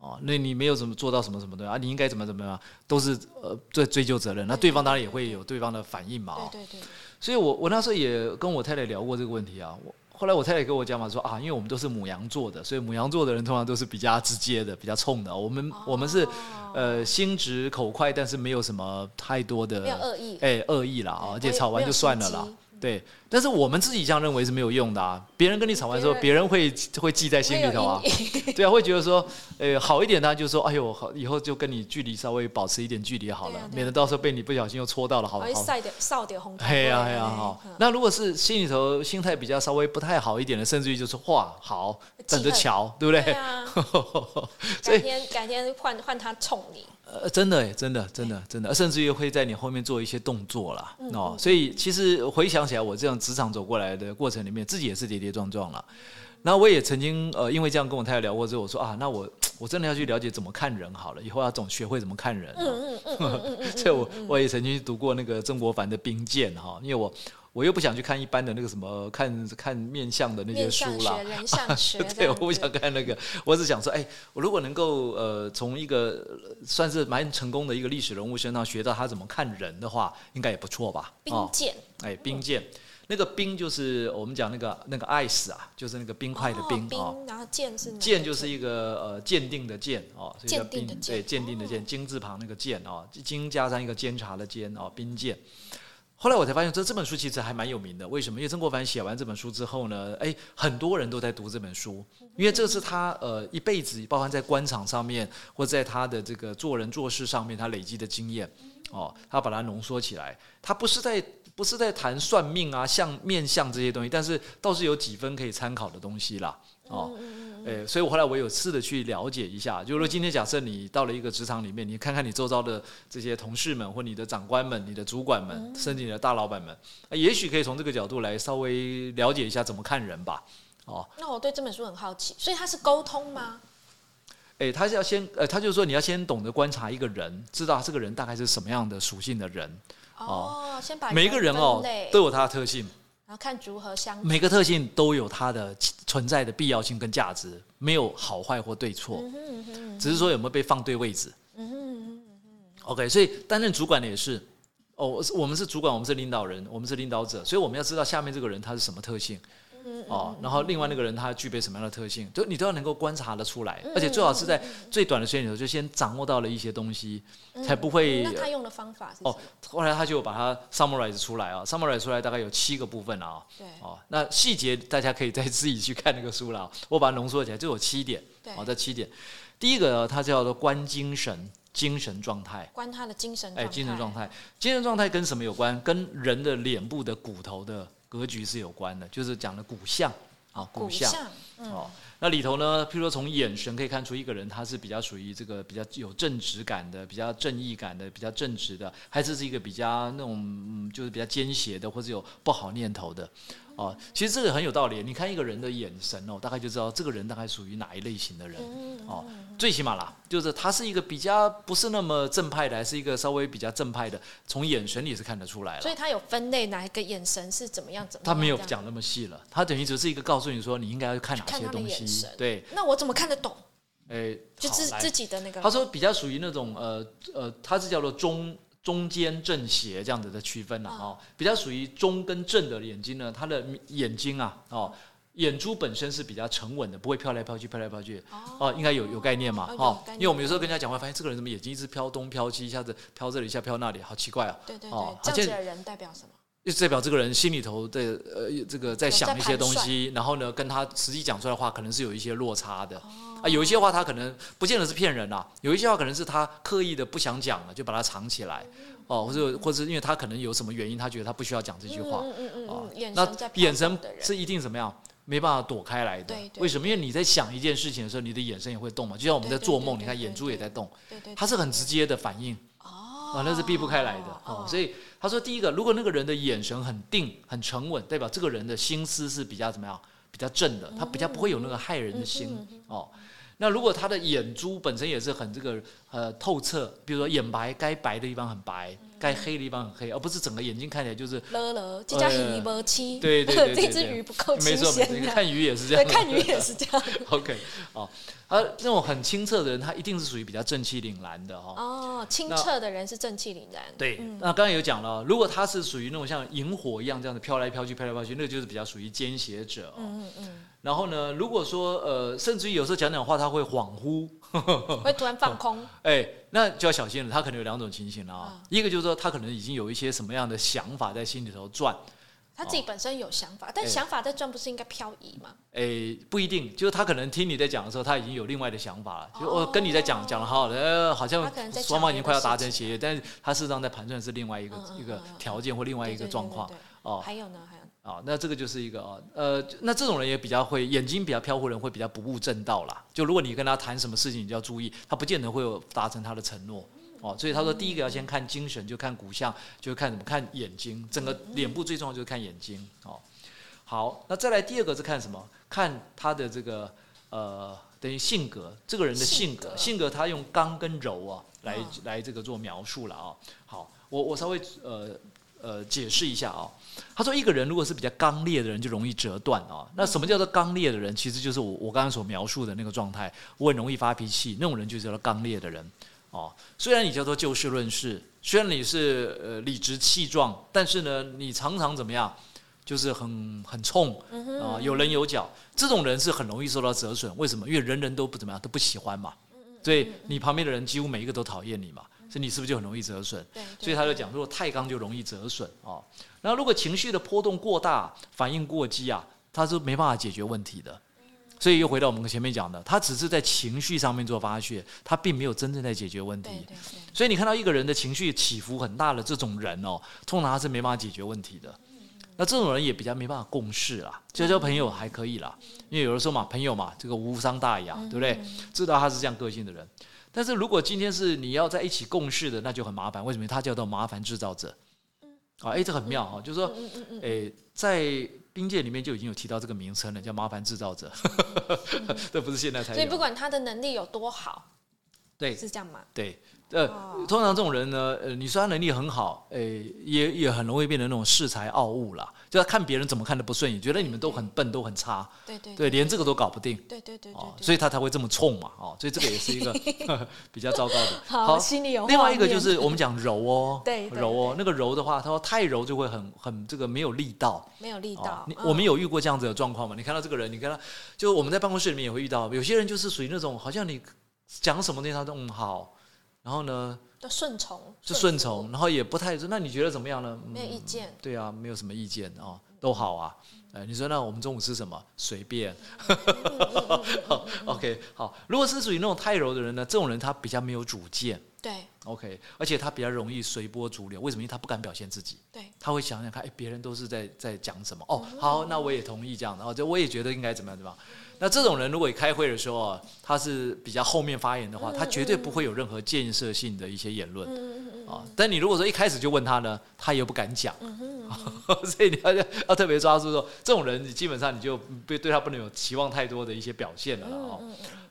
哦，那你没有怎么做到什么什么的啊？你应该怎么怎么样，都是呃在追究责任。那对方当然也会有对方的反应嘛。哦，对对对，所以我我那时候也跟我太太聊过这个问题啊。我后来我太太跟我讲嘛，说啊，因为我们都是母羊座的，所以母羊座的人通常都是比较直接的，比较冲的。我们、我们是哦呃心直口快，但是没有什么太多的恶意，哎恶意啦啊，而且吵完就算了啦。对，但是我们自己这样认为是没有用的啊。别人跟你吵完之后，别别人会会记在心里头啊对啊，会觉得说，呃，好一点，他就说，哎呦，好，以后就跟你距离稍微保持一点距离好了，免得到时候被你不小心又戳到了，好好。会晒点扫点红头。嘿呀哎呀，好。那如果是心里头心态比较稍微不太好一点的，甚至于就是，哇，好，等着瞧，对不对？[LAUGHS] 改天改天换换他冲你，呃，真的耶，真的，真的，真的，甚至于会在你后面做一些动作啦。嗯哦，所以其实回想起来，我这样职场走过来的过程里面，自己也是跌跌撞撞了。那我也曾经呃，因为这样跟我太太聊过之后，我说啊，那我我真的要去了解怎么看人好了，以后要总学会怎么看人、嗯嗯嗯，[LAUGHS] 所以我我也曾经读过那个曾国藩的《兵谏》哈，因为我我又不想去看一般的那个什么看看面相的那些书啦。相学、，人相学，[LAUGHS] 对，我不想看那个，我只想说，哎，我如果能够呃从一个呃算是蛮成功的一个历史人物身上学到他怎么看人的话，应该也不错吧？兵谏，哎，兵谏，那个冰就是我们讲那个那个 ice 啊，就是那个冰块的冰哦哦。然后剑是哪鉴就是一个呃鉴定的鉴哦，所以叫兵鉴定的鉴。对鉴定的鉴，哦。金字旁那个鉴哦，金加上一个监察的监哦，冰鉴。后来我才发现，这这本书其实还蛮有名的。为什么？因为曾国藩写完这本书之后呢，哎，很多人都在读这本书，因为这是他呃一辈子，包含在官场上面，或在他的这个做人做事上面，他累积的经验哦，他把它浓缩起来。他不是在不是在谈算命啊、相面相这些东西，但是倒是有几分可以参考的东西啦。哦，哎，所以我后来我有试着去了解一下，就是说今天假设你到了一个职场里面，你看看你周遭的这些同事们，或你的长官们、你的主管们，甚至你的大老板们，也许可以从这个角度来稍微了解一下怎么看人吧。哦，那我对这本书很好奇，所以它是沟通吗？哎，他是要先，呃，他就是说你要先懂得观察一个人，知道这个人大概是什么样的属性的人。哦，先把每一个人哦都有他的特性，然后看如何相。每个特性都有它的存在的必要性跟价值，没有好坏或对错，只是说有没有被放对位置。嗯哼 OK，所以担任主管的也是，哦，我们是主管，我们是领导人，我们是领导者，所以我们要知道下面这个人他是什么特性。哦，然后另外那个人他具备什么样的特性，就你都要能够观察的出来，而且最好是在最短的时间里头就先掌握到了一些东西，才不会。那他用的方法是？哦，后来他就把它 summarize 出来啊，summarize 出来大概有七个部分啊。对。哦，那细节大家可以再自己去看那个书了。我把它浓缩起来，就有七点。对。哦，这七点，第一个它叫做观精神，精神状态。观他的精神。哎，精神状态，精神状态跟什么有关？跟人的脸部的骨头的格局是有关的，就是讲的骨相。啊，骨相哦，那里头呢，譬如说从眼神可以看出一个人他是比较属于这个比较有正直感的，比较正义感的，比较正直的，还是是一个比较那种嗯，就是比较奸邪的，或者有不好念头的。哦，其实这个很有道理。你看一个人的眼神哦，大概就知道这个人大概属于哪一类型的人。哦，最起码啦，就是他是一个比较不是那么正派的，还是一个稍微比较正派的，从眼神里是看得出来了。所以他有分类，哪一个眼神是怎么样？怎么？他没有讲那么细了，他等于只是一个告诉你说你应该要看哪些东西。对。那我怎么看得懂？哎，就自自己的那个。他说比较属于那种呃呃，他是叫做中。中间正邪这样子的区分了哦，比较属于中跟正的眼睛呢，他的眼睛啊哦，眼珠本身是比较沉稳的，不会飘来飘去，飘来飘去哦，应该有有概念嘛哦，因为我们有时候跟人家讲话，发现这个人怎么眼睛一直飘东飘西，一下子飘这里，一下飘那里，好奇怪啊。对对对，这样子的人代表什么？就代表这个人心里头的呃这个在想一些东西，然后呢跟他实际讲出来的话可能是有一些落差的啊，有一些话他可能不见得是骗人啊，有一些话可能是他刻意的不想讲了，就把它藏起来哦，或者或者因为他可能有什么原因，他觉得他不需要讲这句话哦，那眼神是一定怎么样没办法躲开来的？为什么？因为你在想一件事情的时候，你的眼神也会动嘛，就像我们在做梦，你看眼珠也在动，它是很直接的反应哦，那是避不开来的哦，所以。他说：“第一个，如果那个人的眼神很定、很沉稳，代表这个人的心思是比较怎么样？比较正的，他比较不会有那个害人的心哦。那如果他的眼珠本身也是很这个呃透彻，比如说眼白该白的地方很白，该黑的地方很黑，而不是整个眼睛看起来就是了了，[LAUGHS] 这叫鱼不清。对对对这只鱼不够清鲜。没错，看鱼也是这样。看鱼也是这样。[LAUGHS] OK，哦。”而那种很清澈的人，他一定是属于比较正气凛然的哈。哦，清澈的人是正气凛然。对，那刚刚有讲了，如果他是属于那种像萤火一样这样子飘来飘去、飘来飘去，那个就是比较属于奸邪者。嗯嗯嗯。然后呢，如果说呃，甚至于有时候讲讲话他会恍惚，[LAUGHS] 会突然放空。[LAUGHS] 哎，那就要小心了。他可能有两种情形了啊。一个就是说，他可能已经有一些什么样的想法在心里头转。他自己本身有想法，但想法在转，不是应该漂移吗？诶，不一定，就是他可能听你在讲的时候，他已经有另外的想法了。就我跟你在讲讲的好好的，呃，好像双方已经快要达成协议，但是他事实上在盘算是另外一个一个条件或另外一个状况。哦，还有呢，还有哦，那这个就是一个啊，呃，那这种人也比较会眼睛比较飘忽，人会比较不务正道啦。就如果你跟他谈什么事情，你就要注意，他不见得会有达成他的承诺。哦，所以他说，第一个要先看精神，就看骨相，就看什么？看眼睛，整个脸部最重要就是看眼睛。哦，好，那再来第二个是看什么？看他的这个呃，等于性格，这个人的性格，性格他用刚跟柔啊来来这个做描述了啊。好，我我稍微呃呃解释一下啊。他说，一个人如果是比较刚烈的人，就容易折断啊。那什么叫做刚烈的人？其实就是我我刚刚所描述的那个状态，我很容易发脾气，那种人就叫做刚烈的人。哦，虽然你叫做就事论事，虽然你是呃理直气壮，但是呢，你常常怎么样，就是很很冲啊，有棱有角，这种人是很容易受到折损。为什么？因为人人都不怎么样，都不喜欢嘛。所以你旁边的人几乎每一个都讨厌你嘛，所以你是不是就很容易折损？所以他就讲，如果太刚就容易折损哦。然后如果情绪的波动过大，反应过激啊，他是没办法解决问题的。所以又回到我们前面讲的，他只是在情绪上面做发泄，他并没有真正在解决问题。所以你看到一个人的情绪起伏很大的这种人哦，通常他是没办法解决问题的。那这种人也比较没办法共事啦，交交朋友还可以啦，因为有的时候嘛，朋友嘛，这个无伤大雅，对不对？知道他是这样个性的人。但是如果今天是你要在一起共事的，那就很麻烦。为什么？他叫做麻烦制造者。啊，哎，这很妙哈，就是说，哎，在冰界里面就已经有提到这个名称了，叫麻烦制造者。[LAUGHS] 这不是现在才有。所以不管他的能力有多好，对，是这样吗？对。呃，通常这种人呢，呃，你说他能力很好，诶，也也很容易变成那种恃才傲物啦，就他看别人怎么看都不顺眼，觉得你们都很笨，都很差，对对对，连这个都搞不定，对对对，哦，所以他才会这么冲嘛，哦，所以这个也是一个 [LAUGHS] 比较糟糕的。好，心里有。另外一个就是我们讲柔哦，[LAUGHS] 对，柔哦，那个柔的话，他说太柔就会很很这个没有力道，没有力道。我们有遇过这样子的状况吗？你看到这个人，你看他，就我们在办公室里面也会遇到，有些人就是属于那种好像你讲什么东西他都嗯好，然后呢？就顺从，就顺从，然后也不太说，那你觉得怎么样呢？没有意见。对啊，没有什么意见哦，都好啊。哎，你说那我们中午吃什么？随便。[LAUGHS] OK，好。如果是属于那种太柔的人呢，这种人他比较没有主见。对。OK，而且他比较容易随波逐流。为什么？因为他不敢表现自己。对。他会想想看，哎，别人都是在在讲什么？哦，好，那我也同意这样的。哦，就我也觉得应该怎么样，对吧？那这种人，如果开会的时候啊，他是比较后面发言的话，他绝对不会有任何建设性的一些言论啊。但你如果说一开始就问他呢，他又不敢讲，[LAUGHS] 所以你要要特别抓住说，这种人你基本上你就对对他不能有期望太多的一些表现了啊。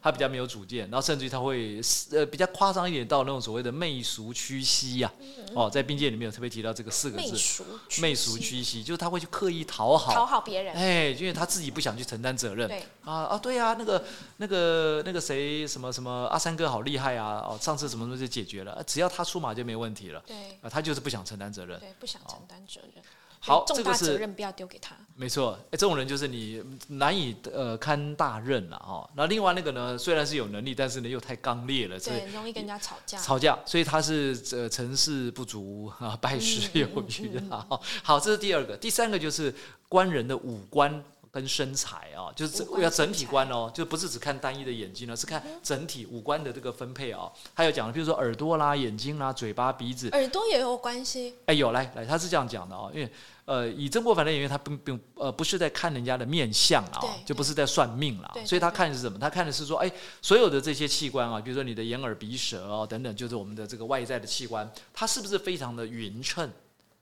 他比较没有主见，然后甚至于他会呃比较夸张一点，到那种所谓的媚俗屈膝呀。哦，在兵界里面有特别提到这个四个字，媚俗屈膝，就是他会去刻意讨好讨好别人，哎，因为他自己不想去承担责任。对啊啊，对啊，那个那个那个谁什么什么阿三哥好厉害啊！哦，上次什么东西就解决了，只要他出马就没问题了。对啊，他就是不想承担责任，对，不想承担责任。好，重大责任不要丢给他。没错，哎，这种人就是你难以呃堪大任了哦。那另外那个呢，虽然是有能力，但是呢又太刚烈了，对，容易跟人家吵架。吵架，所以他是呃成事不足 [LAUGHS] 啊，败事有余啊。好，这是第二个，第三个就是官人的五官。跟身材啊，就是要整体观哦，就不是只看单一的眼睛了，是看整体五官的这个分配哦。还有讲，比如说耳朵啦、眼睛啦、嘴巴、鼻子，耳朵也有关系。哎，有来来，他是这样讲的哦，因为呃，以曾国藩的演员，他并并呃不是在看人家的面相啊，就不是在算命了，所以他看的是什么？他看的是说，哎，所有的这些器官啊，比如说你的眼耳鼻舌哦等等，就是我们的这个外在的器官，它是不是非常的匀称？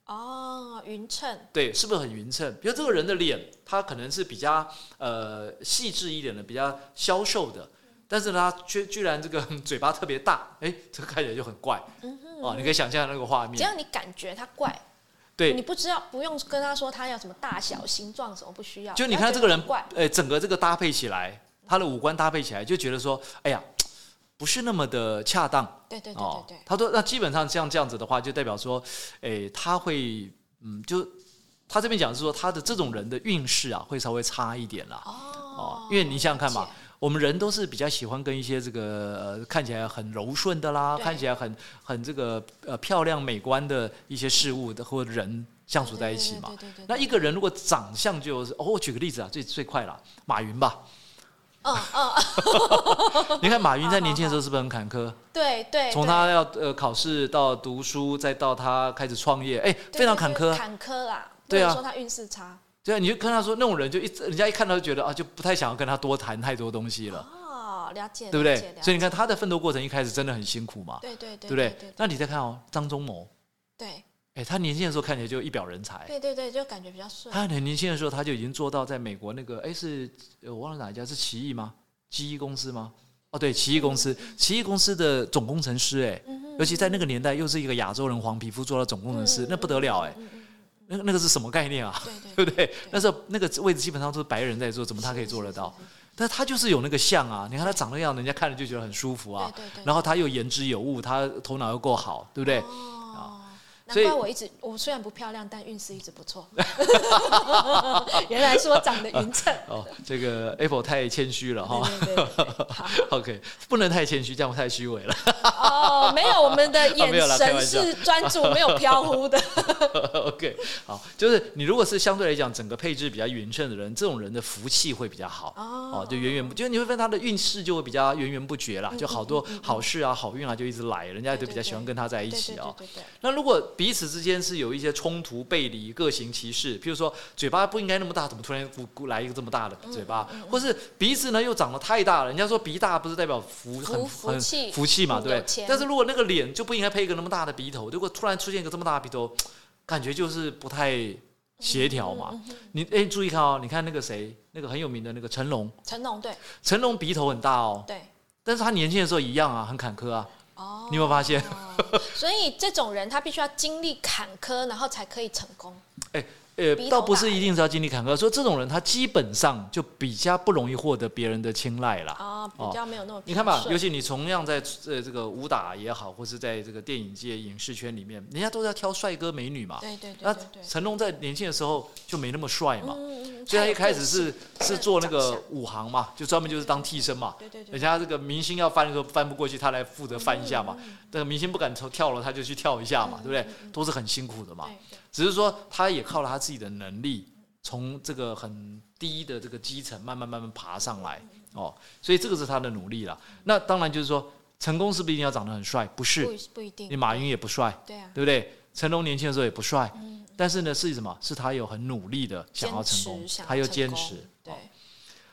哦，匀称，对，是不是很匀称？比如这个人的脸，他可能是比较呃细致一点的，比较消瘦的，但是呢，他却居然这个 [LAUGHS] 嘴巴特别大，哎，这个看起来就很怪。哦，你可以想象那个画面。只要你感觉他怪，对，你不知道，不用跟他说他要什么大小、形状什么，不需要。就你看这个人，哎，整个这个搭配起来，他的五官搭配起来，就觉得说，哎呀。不是那么的恰当，对对对对对。他说：“那基本上像这样子的话，就代表说，诶，他会，嗯，就他这边讲是说，他的这种人的运势啊，会稍微差一点啦。哦，因为你想想看嘛，我们人都是比较喜欢跟一些这个呃看起来很柔顺的啦，看起来很很这个呃漂亮美观的一些事物的或人相处在一起嘛。那一个人如果长相就是，哦，我举个例子啊，最最快了，马云吧。”嗯嗯，[LAUGHS] 你看马云在年轻的时候是不是很坎坷？对对，从他要呃考试到读书，再到他开始创业，哎，非常坎坷。坎坷啦，对啊，说他运势差。对啊，你就跟他说那种人，就一人家一看到就觉得啊，就不太想要跟他多谈太多东西了。哦，了解，对不对？所以你看他的奋斗过程一开始真的很辛苦嘛。对对对，对不对？那你再看哦，张忠谋。对。哎，他年轻的时候看起来就一表人才。对对对，就感觉比较顺。他很年轻的时候，他就已经做到在美国那个，哎，是我忘了哪一家是奇异吗？奇异公司吗？哦，对，奇异公司，奇异公司的总工程师，哎，尤其在那个年代，又是一个亚洲人，黄皮肤做到总工程师，那不得了，哎，那那个是什么概念啊？对 [LAUGHS] 不对？那时候那个位置基本上都是白人在做，怎么他可以做得到？但他就是有那个像啊，你看他长那样，人家看着就觉得很舒服啊。然后他又言之有物，他头脑又够好，对不对？难怪我一直，我虽然不漂亮，但运势一直不错。[LAUGHS] 原来是我长得匀称。哦，这个 Apple 太谦虚了哈。对对对。[LAUGHS] OK，不能太谦虚，这样太虚伪了。哦，没有，我们的眼神是专注，没有飘忽的。[LAUGHS] OK，好，就是你如果是相对来讲整个配置比较匀称的人，这种人的福气会比较好。哦。就源源不，就你会发现他的运势就会比较源源不绝啦，就好多好事啊、好运啊就一直来，人家就比较喜欢跟他在一起啊。那如果彼此之间是有一些冲突、背离、各行其事，譬如说嘴巴不应该那么大，怎么突然来一个这么大的嘴巴？或是鼻子呢又长得太大了，人家说鼻大不是代表福很很福气嘛，对不对？但是如果那个脸就不应该配一个那么大的鼻头，如果突然出现一个这么大的鼻头，感觉就是不太协调嘛。你哎，注意看哦，你看那个谁，那个很有名的那个成龙，成龙对，成龙鼻头很大哦，对，但是他年轻的时候一样啊，很坎坷啊。哦，你有没有发现？[LAUGHS] 所以这种人他必须要经历坎坷，然后才可以成功。哎。呃，倒不是一定是要经历坎坷，说这种人他基本上就比较不容易获得别人的青睐了。啊，比较没有那么。你看吧，尤其你同样在呃这个武打也好，或是在这个电影界、影视圈里面，人家都在挑帅哥美女嘛。对对对。那成龙在年轻的时候就没那么帅嘛，所以他一开始是是做那个武行嘛，就专门就是当替身嘛。对对对。人家这个明星要翻的时候翻不过去，他来负责翻一下嘛。这个明星不敢跳了，他就去跳一下嘛，对不对？都是很辛苦的嘛。只是说，他也靠了他自己的能力，从这个很低的这个基层慢慢慢慢爬上来哦，所以这个是他的努力了。那当然就是说，成功是不是一定要长得很帅？不是，不一定。你马云也不帅，对啊，对不对？成龙年轻的时候也不帅，但是呢，是什么？是他有很努力的想要成功，他又坚持。对，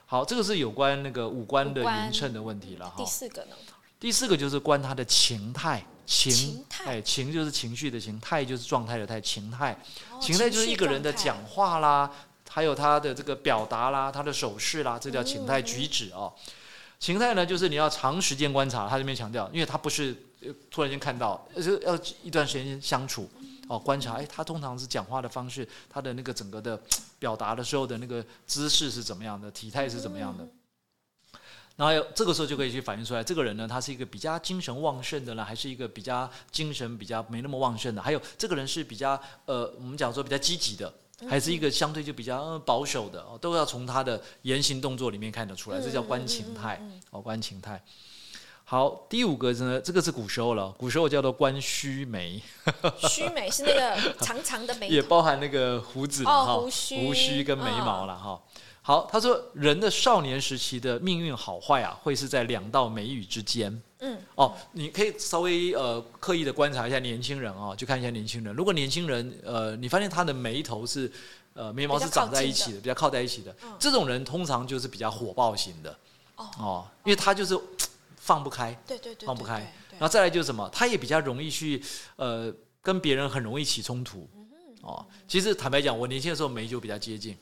好，这个是有关那个五官的匀称的问题了。哈。第四个呢？第四个就是关他的情态。情，哎，情就是情绪的情，态就是状态的态，情态，情态就是一个人的讲话啦，还有他的这个表达啦，他的手势啦，这叫情态举止哦。情态呢，就是你要长时间观察，他这边强调，因为他不是突然间看到，是要一段时间相处哦，观察，哎，他通常是讲话的方式，他的那个整个的表达的时候的那个姿势是怎么样的，体态是怎么样的。然后这个时候就可以去反映出来，这个人呢，他是一个比较精神旺盛的呢，还是一个比较精神比较没那么旺盛的？还有这个人是比较呃，我们讲说比较积极的，还是一个相对就比较保守的？哦，都要从他的言行动作里面看得出来，这叫观情态哦，观情态。好，第五个呢，这个是古时候了，古时候叫做观须眉。须眉是那个长长的眉，[LAUGHS] 也包含那个胡子哈，胡须跟眉毛了哈。好，他说人的少年时期的命运好坏啊，会是在两道眉宇之间。嗯，哦，你可以稍微呃刻意的观察一下年轻人啊，就看一下年轻人。如果年轻人呃，你发现他的眉头是呃眉毛是长在一起的，比较靠在一起的，这种人通常就是比较火爆型的。哦，因为他就是放不开，对对对，放不开。然后再来就是什么，他也比较容易去呃跟别人很容易起冲突。哦，其实坦白讲，我年轻的时候眉就比较接近。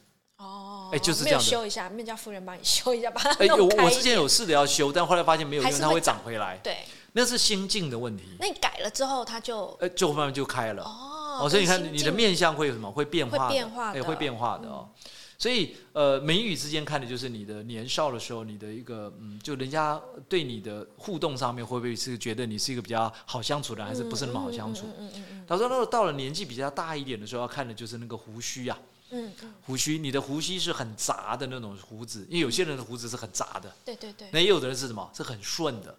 哎，就是这样的。修一下，面家夫人帮你修一下，把它弄开我之前有试着要修，但后来发现没有用，它会长回来。对，那是心境的问题。那你改了之后，它就哎，就慢慢就开了。哦，所以你看，你的面相会有什么？会变化，会变化，会变化的哦。所以，呃，眉宇之间看的就是你的年少的时候，你的一个嗯，就人家对你的互动上面，会不会是觉得你是一个比较好相处的，还是不是那么好相处？嗯嗯嗯。他说，那到了年纪比较大一点的时候，要看的就是那个胡须呀。嗯，胡须，你的胡须是很杂的那种胡子，因为有些人的胡子是很杂的，对对对。那也有的人是什么？是很顺的，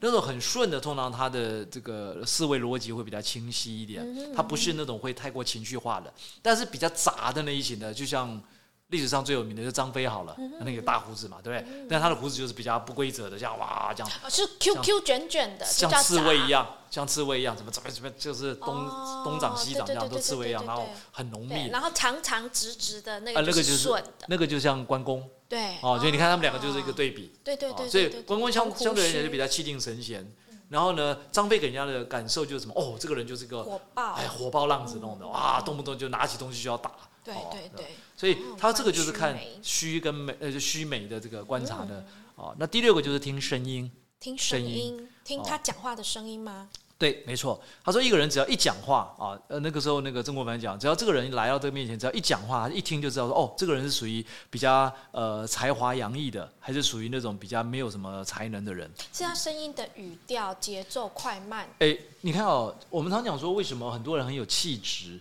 那种很顺的，通常他的这个思维逻辑会比较清晰一点，他不是那种会太过情绪化的。但是比较杂的那一型的，就像。历史上最有名的就张飞好了，那个大胡子嘛，对不对？但他的胡子就是比较不规则的，像哇这样，是 QQ 卷卷的，像刺猬一样，像刺猬一样，怎么怎么怎么，就是东东长西长这样，都刺猬一样，然后很浓密，然后长长直直的那个，那个就是，那个就像关公，对，哦，所以你看他们两个就是一个对比，对对对，所以关公相相对而言就比较气定神闲，然后呢，张飞给人家的感受就是什么？哦，这个人就是个火爆，哎，火爆浪子弄的，哇，动不动就拿起东西就要打。对对对，所以他这个就是看虚跟美，呃，虚美的这个观察的哦。那第六个就是听声音，听声音，听他讲话的声音吗？对，没错。他说一个人只要一讲话啊，呃，那个时候那个曾国藩讲，只要这个人来到这个面前，只要一讲话，一听就知道说，哦，这个人是属于比较呃才华洋溢的，还是属于那种比较没有什么才能的人。是他声音的语调、节奏快慢。哎，你看哦，我们常讲说，为什么很多人很有气质？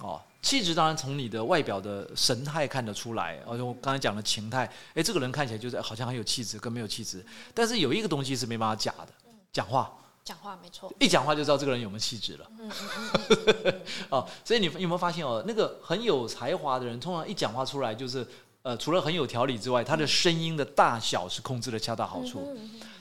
哦。气质当然从你的外表的神态看得出来，而且我刚才讲的情态，哎，这个人看起来就是好像很有气质，跟没有气质。但是有一个东西是没办法假的，讲话。讲话没错，一讲话就知道这个人有没有气质了。嗯嗯嗯。[LAUGHS] 哦，所以你有没有发现哦，那个很有才华的人，通常一讲话出来就是，呃，除了很有条理之外，他的声音的大小是控制的恰到好处。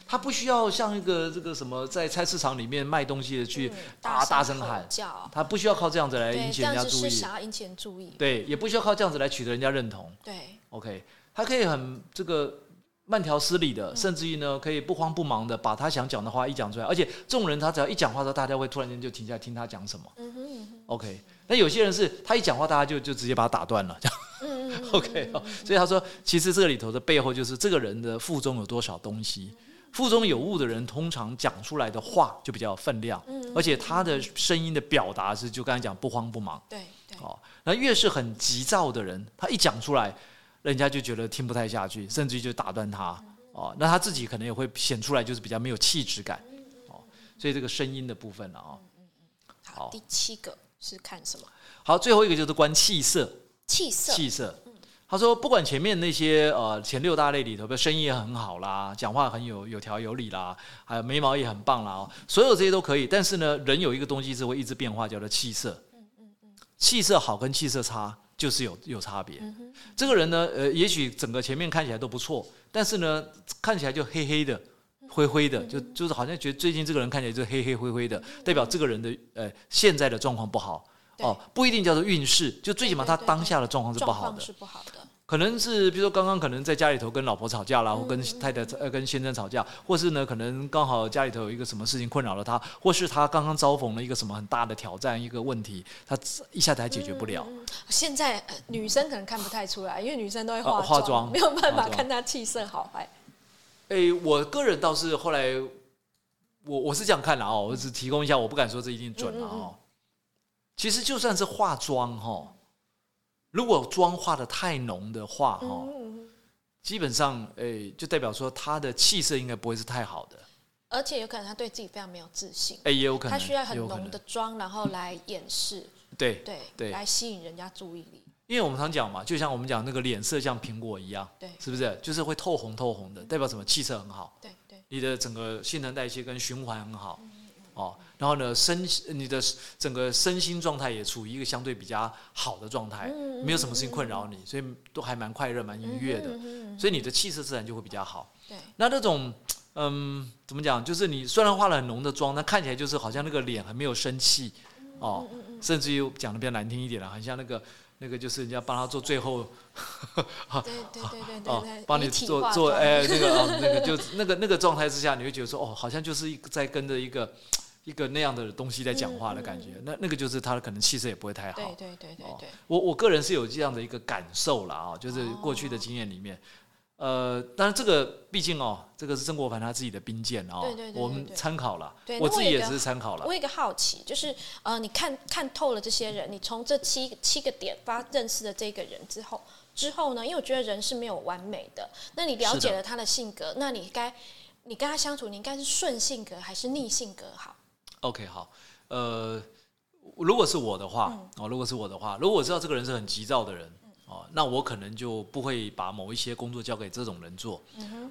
他不需要像一个这个什么在菜市场里面卖东西的去嗯大大声喊，叫，他不需要靠这样子来，引起人家注意，想要引起人注意，对，也不需要靠这样子来取得人家认同。对，OK，他可以很这个慢条斯理嗯的，甚至于呢，可以不慌不忙的把他想讲的话一讲出来，而且这种人他只要一讲话的时候，大家会突然间就停下来听他讲什么。嗯哼嗯哼 OK，那有些人是他一讲话，大家就就直接把他打断了，这样。嗯嗯嗯 [LAUGHS] OK，、哦、所以他说，其实这个里头的背后就是这个人的腹中有多少东西。腹中有物的人，通常讲出来的话就比较有分量，嗯而且他的声音的表达是，就刚才讲不慌不忙。对对，哦，那越是很急躁的人，他一讲出来，人家就觉得听不太下去，甚至于就打断他。哦，那他自己可能也会显出来，就是比较没有气质感。哦，所以这个声音的部分了哦。好好，第七个是看什么？好，最后一个就是观气色，气色，气色。他说，不管前面那些呃前六大类里头，比如声音也很好啦，讲话很有有条有理啦，还有眉毛也很棒啦，所有这些都可以。但是呢，人有一个东西是会一直变化，叫做气色。气色好跟气色差就是有有差别。这个人呢，呃，也许整个前面看起来都不错，但是呢，看起来就黑黑的。灰灰的，就就是好像觉得最近这个人看起来就黑黑灰灰的，代表这个人的呃现在的状况不好哦，不一定叫做运势，就最起码他当下的状况是不好的。是不好的，可能是比如说刚刚可能在家里头跟老婆吵架啦，或跟太太呃跟先生吵架，或是呢可能刚好家里头有一个什么事情困扰了他，或是他刚刚遭逢了一个什么很大的挑战一个问题，他一下子还解决不了。现在、呃女生可能看不太出来，因为女生都会化哦化妆没有办法看她气色好坏。诶，我个人倒是后来我我是这样看的哦，我只提供一下，我不敢说这一定准了哦。其实就算是化妆哈，如果妆化的太浓的话哈，嗯，基本上诶就代表说他的气色应该不会是太好的。而且有可能他对自己非常没有自信，哎，也有可能，她需要很浓的妆，然后来掩饰，对，对，对来吸引人家注意力。因为我们常讲嘛，就像我们讲那个脸色像苹果一样，对是不是？就是会透红透红的，代表什么？气色很好，对对，你的整个新陈代谢跟循环很好，嗯哦，然后呢，身你的整个身心状态也处于一个相对比较好的状态，嗯没有什么事情困扰你，所以都还蛮快乐、蛮愉悦的，嗯所以你的气色自然就会比较好。对，那那种，嗯，怎么讲？就是你虽然化了很浓的妆，但看起来就是好像那个脸很没有生气，哦，嗯甚至于讲的比较难听一点了，很像那个那个就是人家帮他做最后对对对对对 [LAUGHS] 哦，，帮你做做妆哎那个哦那个 [LAUGHS] 就那个那个状态之下，你会觉得说哦，好像就是一个在跟着一个一个那样的东西在讲话的感觉。那那个就是他可能气色也不会太好。对对对对我我个人是有这样的一个感受啦啊，就是过去的经验里面，呃，当然这个毕竟哦，这个是曾国藩他自己的兵谏哦，对对对对我们参考了对，我自己也只是参考了我。有一个好奇，就是呃，你看看透了这些人，你从这七七个点发认识的这个人之后，之后呢，因为我觉得人是没有完美的，那你了解了他的性格，那你该你跟他相处，你应该是顺性格还是逆性格好？OK，好，呃，如果是我的话，嗯。哦，如果是我的话，如果我知道这个人是很急躁的人，哦，那我可能就不会把某一些工作交给这种人做，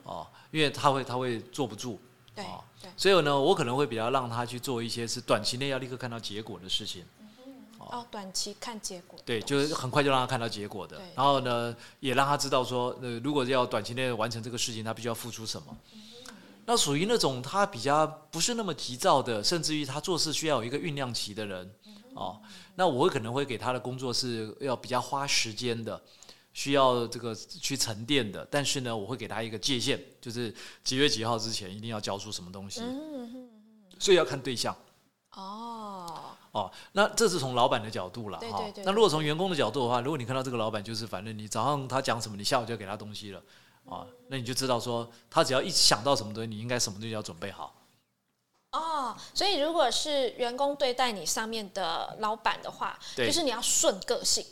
哦，因为他会他会坐不住，哦对，所以呢，我可能会比较让他去做一些是短期内要立刻看到结果的事情，哦，短期看结果，对，就是很快就让他看到结果的。然后呢，也让他知道说，呃，如果要短期内完成这个事情，他必须要付出什么。那属于那种他比较不是那么急躁的，甚至于他做事需要有一个酝酿期的人，哦，那我会可能会给他的工作是要比较花时间的，需要这个去沉淀的。但是呢，我会给他一个界限，就是几月几号之前一定要交出什么东西，嗯，所以要看对象。哦，哦，那这是从老板的角度了哈。那如果从员工的角度的话，如果你看到这个老板就是反正你早上他讲什么，你下午就要给他东西了啊，那你就知道说他只要一想到什么东西，你应该什么东西要准备好。哦，所以如果是员工对待你上面的老板的话，就是你要顺个性。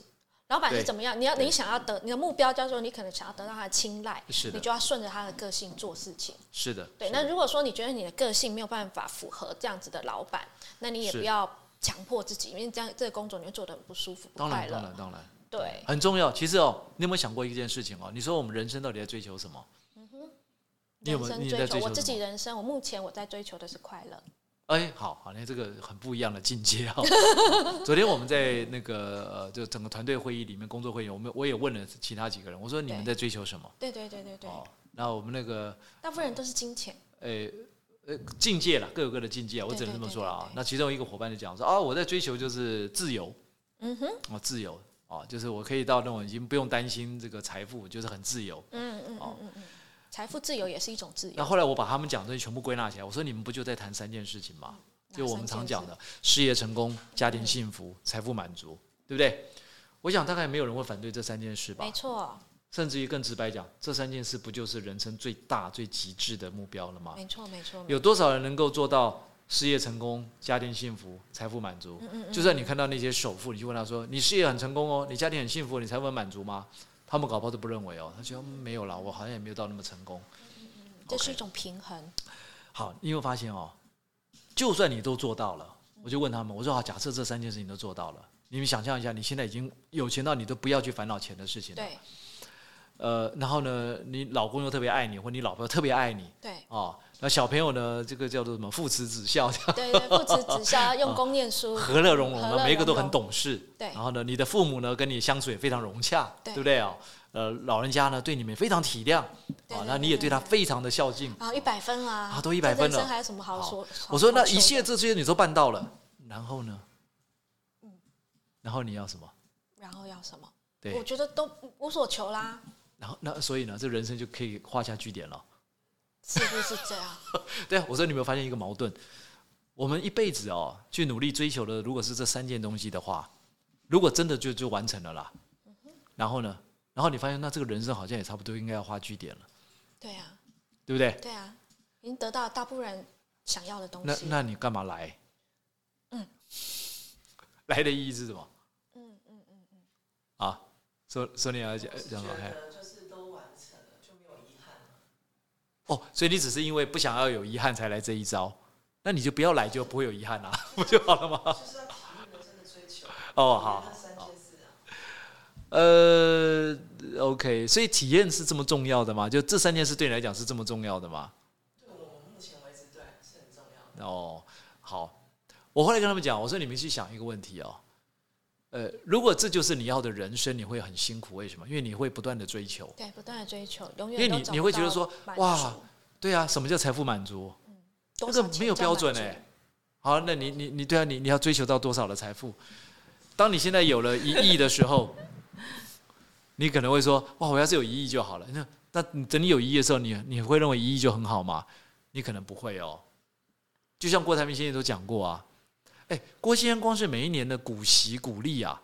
老板是怎么样？你要你想要得你的目标叫做你可能想要得到他的青睐，是的你就要顺着他的个性做事情。是的，对，那如果说你觉得你的个性没有办法符合这样子的老板，那你也不要强迫自己，因为这样这个工作你会做的很不舒服、不快乐当然当然。当然对，很重要。其实哦，你有没有想过一件事情哦？你说我们人生到底在追求什么？你有没有你在追求我自己人生，我目前我在追求的是快乐。哎，好好，那这个很不一样的境界哦。[LAUGHS] 昨天我们在那个呃，就整个团队会议里面，工作会议，我们我也问了其他几个人，我说你们在追求什么？对对对对对，哦，那我们那个大部分人都是金钱。哎呃境界了，各有各的境界，我只能这么说了啊那其中一个伙伴就讲说啊，我在追求就是自由，嗯哼，哦，自由哦，就是我可以到那种已经不用担心这个财富，就是很自由。嗯嗯嗯嗯嗯，财富自由也是一种自由。那后来我把他们讲的东西全部归纳起来，我说你们不就在谈三件事情吗？哪就我们常讲的事业成功、家庭幸福、财富满足，对不对？我想大概没有人会反对这三件事吧没。错，甚至于更直白讲，这三件事不就是人生最大、最极致的目标了吗？没错，没错。有多少人能够做到事业成功、家庭幸福、财富满足？嗯就算你看到那些首富，你就问他说：“你事业很成功哦，你家庭很幸福，你财富很满足吗？”他们搞不好都不认为哦，他觉得嗯没有啦，我好像也没有到那么成功。这是一种平衡。好，你有没有发现哦？就算你都做到了，我就问他们，我说好，假设这三件事情都做到了，你们想象一下，你现在已经有钱到你都不要去烦恼钱的事情了。对呃，然后呢，你老公又特别爱你，或你老婆特别爱你对哦，那小朋友呢，这个叫做什么父慈子孝，对对，父慈子孝，[LAUGHS] 用功念书。和乐融融的，每一个都很懂事。对然后呢，你的父母呢跟你相处也非常融洽，对不对哦？呃，老人家呢对你们非常体谅，啊，那你也对他非常的孝敬。啊，一百分啦！啊都100分了人生还有什么好说？好我说那一切这些你都办到了，然后呢？然后你要什么？然后要什么？对我觉得都无所求啦，然后那所以呢，这人生就可以画下句点了。是不是这样？[LAUGHS] 对啊，我说你有没有发现一个矛盾？我们一辈子哦，去努力追求的，如果是这三件东西的话，如果真的就就完成了啦，然后呢，然后你发现那这个人生好像也差不多应该要画句点了，对啊，对不对？对啊，已经得到大部分人想要的东西。那那你干嘛来？嗯，来的意义是什么？嗯嗯嗯嗯，啊，说说你要讲讲什么？嘿觉得就是都完成了，就没有遗憾了。哦，所以你只是因为不想要有遗憾才来这一招，那你就不要来，就不会有遗憾啦、[LAUGHS] 不就好了吗？就是要体验人生的追求。哦，好那，三件事啊，呃，OK，所以体验是这么重要的吗？就这三件事对你来讲是这么重要的吗？对我目前为止对是很重要的。哦，好，我后来跟他们讲，我说你们去想一个问题哦，呃，如果这就是你要的人生，你会很辛苦，为什么？因为你会不断的追求，对，不断的追求，永因为你你会觉得说，哇足，对啊，什么叫财富满足？多少钱这个没有标准哎、好，那你你你对啊，你你要追求到多少的财富？当你现在有了一亿的时候，[LAUGHS] 你可能会说：“哇，我要是有一亿就好了。”那那等你有一亿的时候，你你会认为一亿就很好吗？你可能不会哦。就像郭台铭先生都讲过啊，哎，郭先生光是每一年的股息股利啊，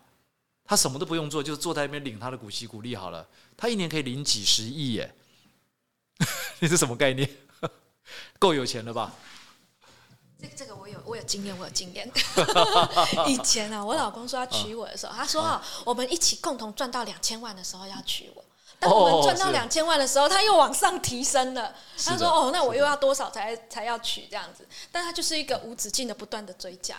他什么都不用做，就坐在那边领他的股息股利好了，他一年可以领几十亿耶！[LAUGHS] 你是什么概念？[LAUGHS] 够有钱了吧？这这个我有我有经验，我有经验。[LAUGHS] 以前啊，我老公说要娶我的时候，他说啊，我们一起共同赚到两千万的时候要娶我。当我们赚到是两千万的时候，他又往上提升了。他说：“哦，那我又要多少才才要取这样子？”但他就是一个无止境的不断的追加。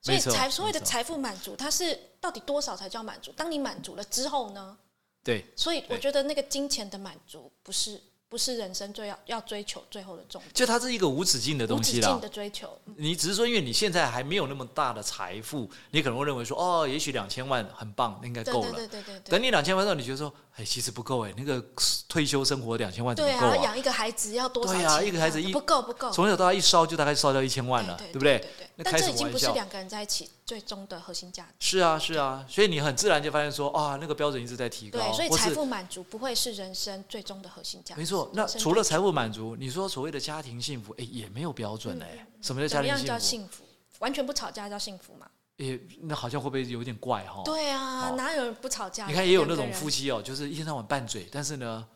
所以财所谓的财富满足，它是到底多少才叫满足？当你满足了之后呢？对，所以我觉得那个金钱的满足不是不是人生最要要追求最后的重点，就它是一个无止境的东西啦止境。的追求。嗯你只是说，因为你现在还没有那么大的财富，你可能会认为说，哦，也许两千万很棒，应该够了。对对对对。等你两千万之后，你觉得说，哎，其实不够哎，那个退休生活两千万怎么够啊？养一个孩子要多少钱、对啊一个孩子一不够不够，从小到大一烧就大概烧掉一千万了，对不对？但这已经？不是两个人在一起最终的核心价值。是啊，是啊，所以你很自然就发现说，啊，那个标准一直在提高，对，所以财富满足不会是人生最终的核心价值。没错。那除了财富满足，你说所谓的家庭幸福，哎，也没有标准哎。什么叫家庭幸福？叫幸福？完全不吵架叫幸福吗？也那好像会不会有点怪哈？对啊，哦哪有人不吵架？你看也有那种夫妻哦，就是一天到晚拌嘴，但是呢，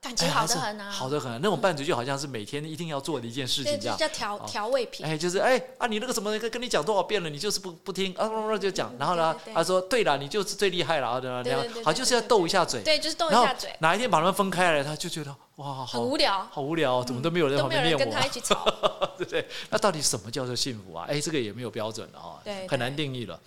感情好哎还是得很啊，好的很。那种拌嘴就好像是每天一定要做的一件事，情这样。这叫调调味品。哎，就是哎啊，你那个什么跟跟你讲多少遍了，你就是不不听啊，就讲。然后呢他说对了，你就是最厉害了啊，然后对对对好就是要斗一下嘴。对，就是斗一下嘴，哪一天把他们分开了，他就觉得哇，很好无聊，好无聊哦，怎么都没有人在都没有旁边念我人跟他一，起吵。对不对？那到底什么叫做幸福啊？哎，这个也没有标准的啊对，很难定义了。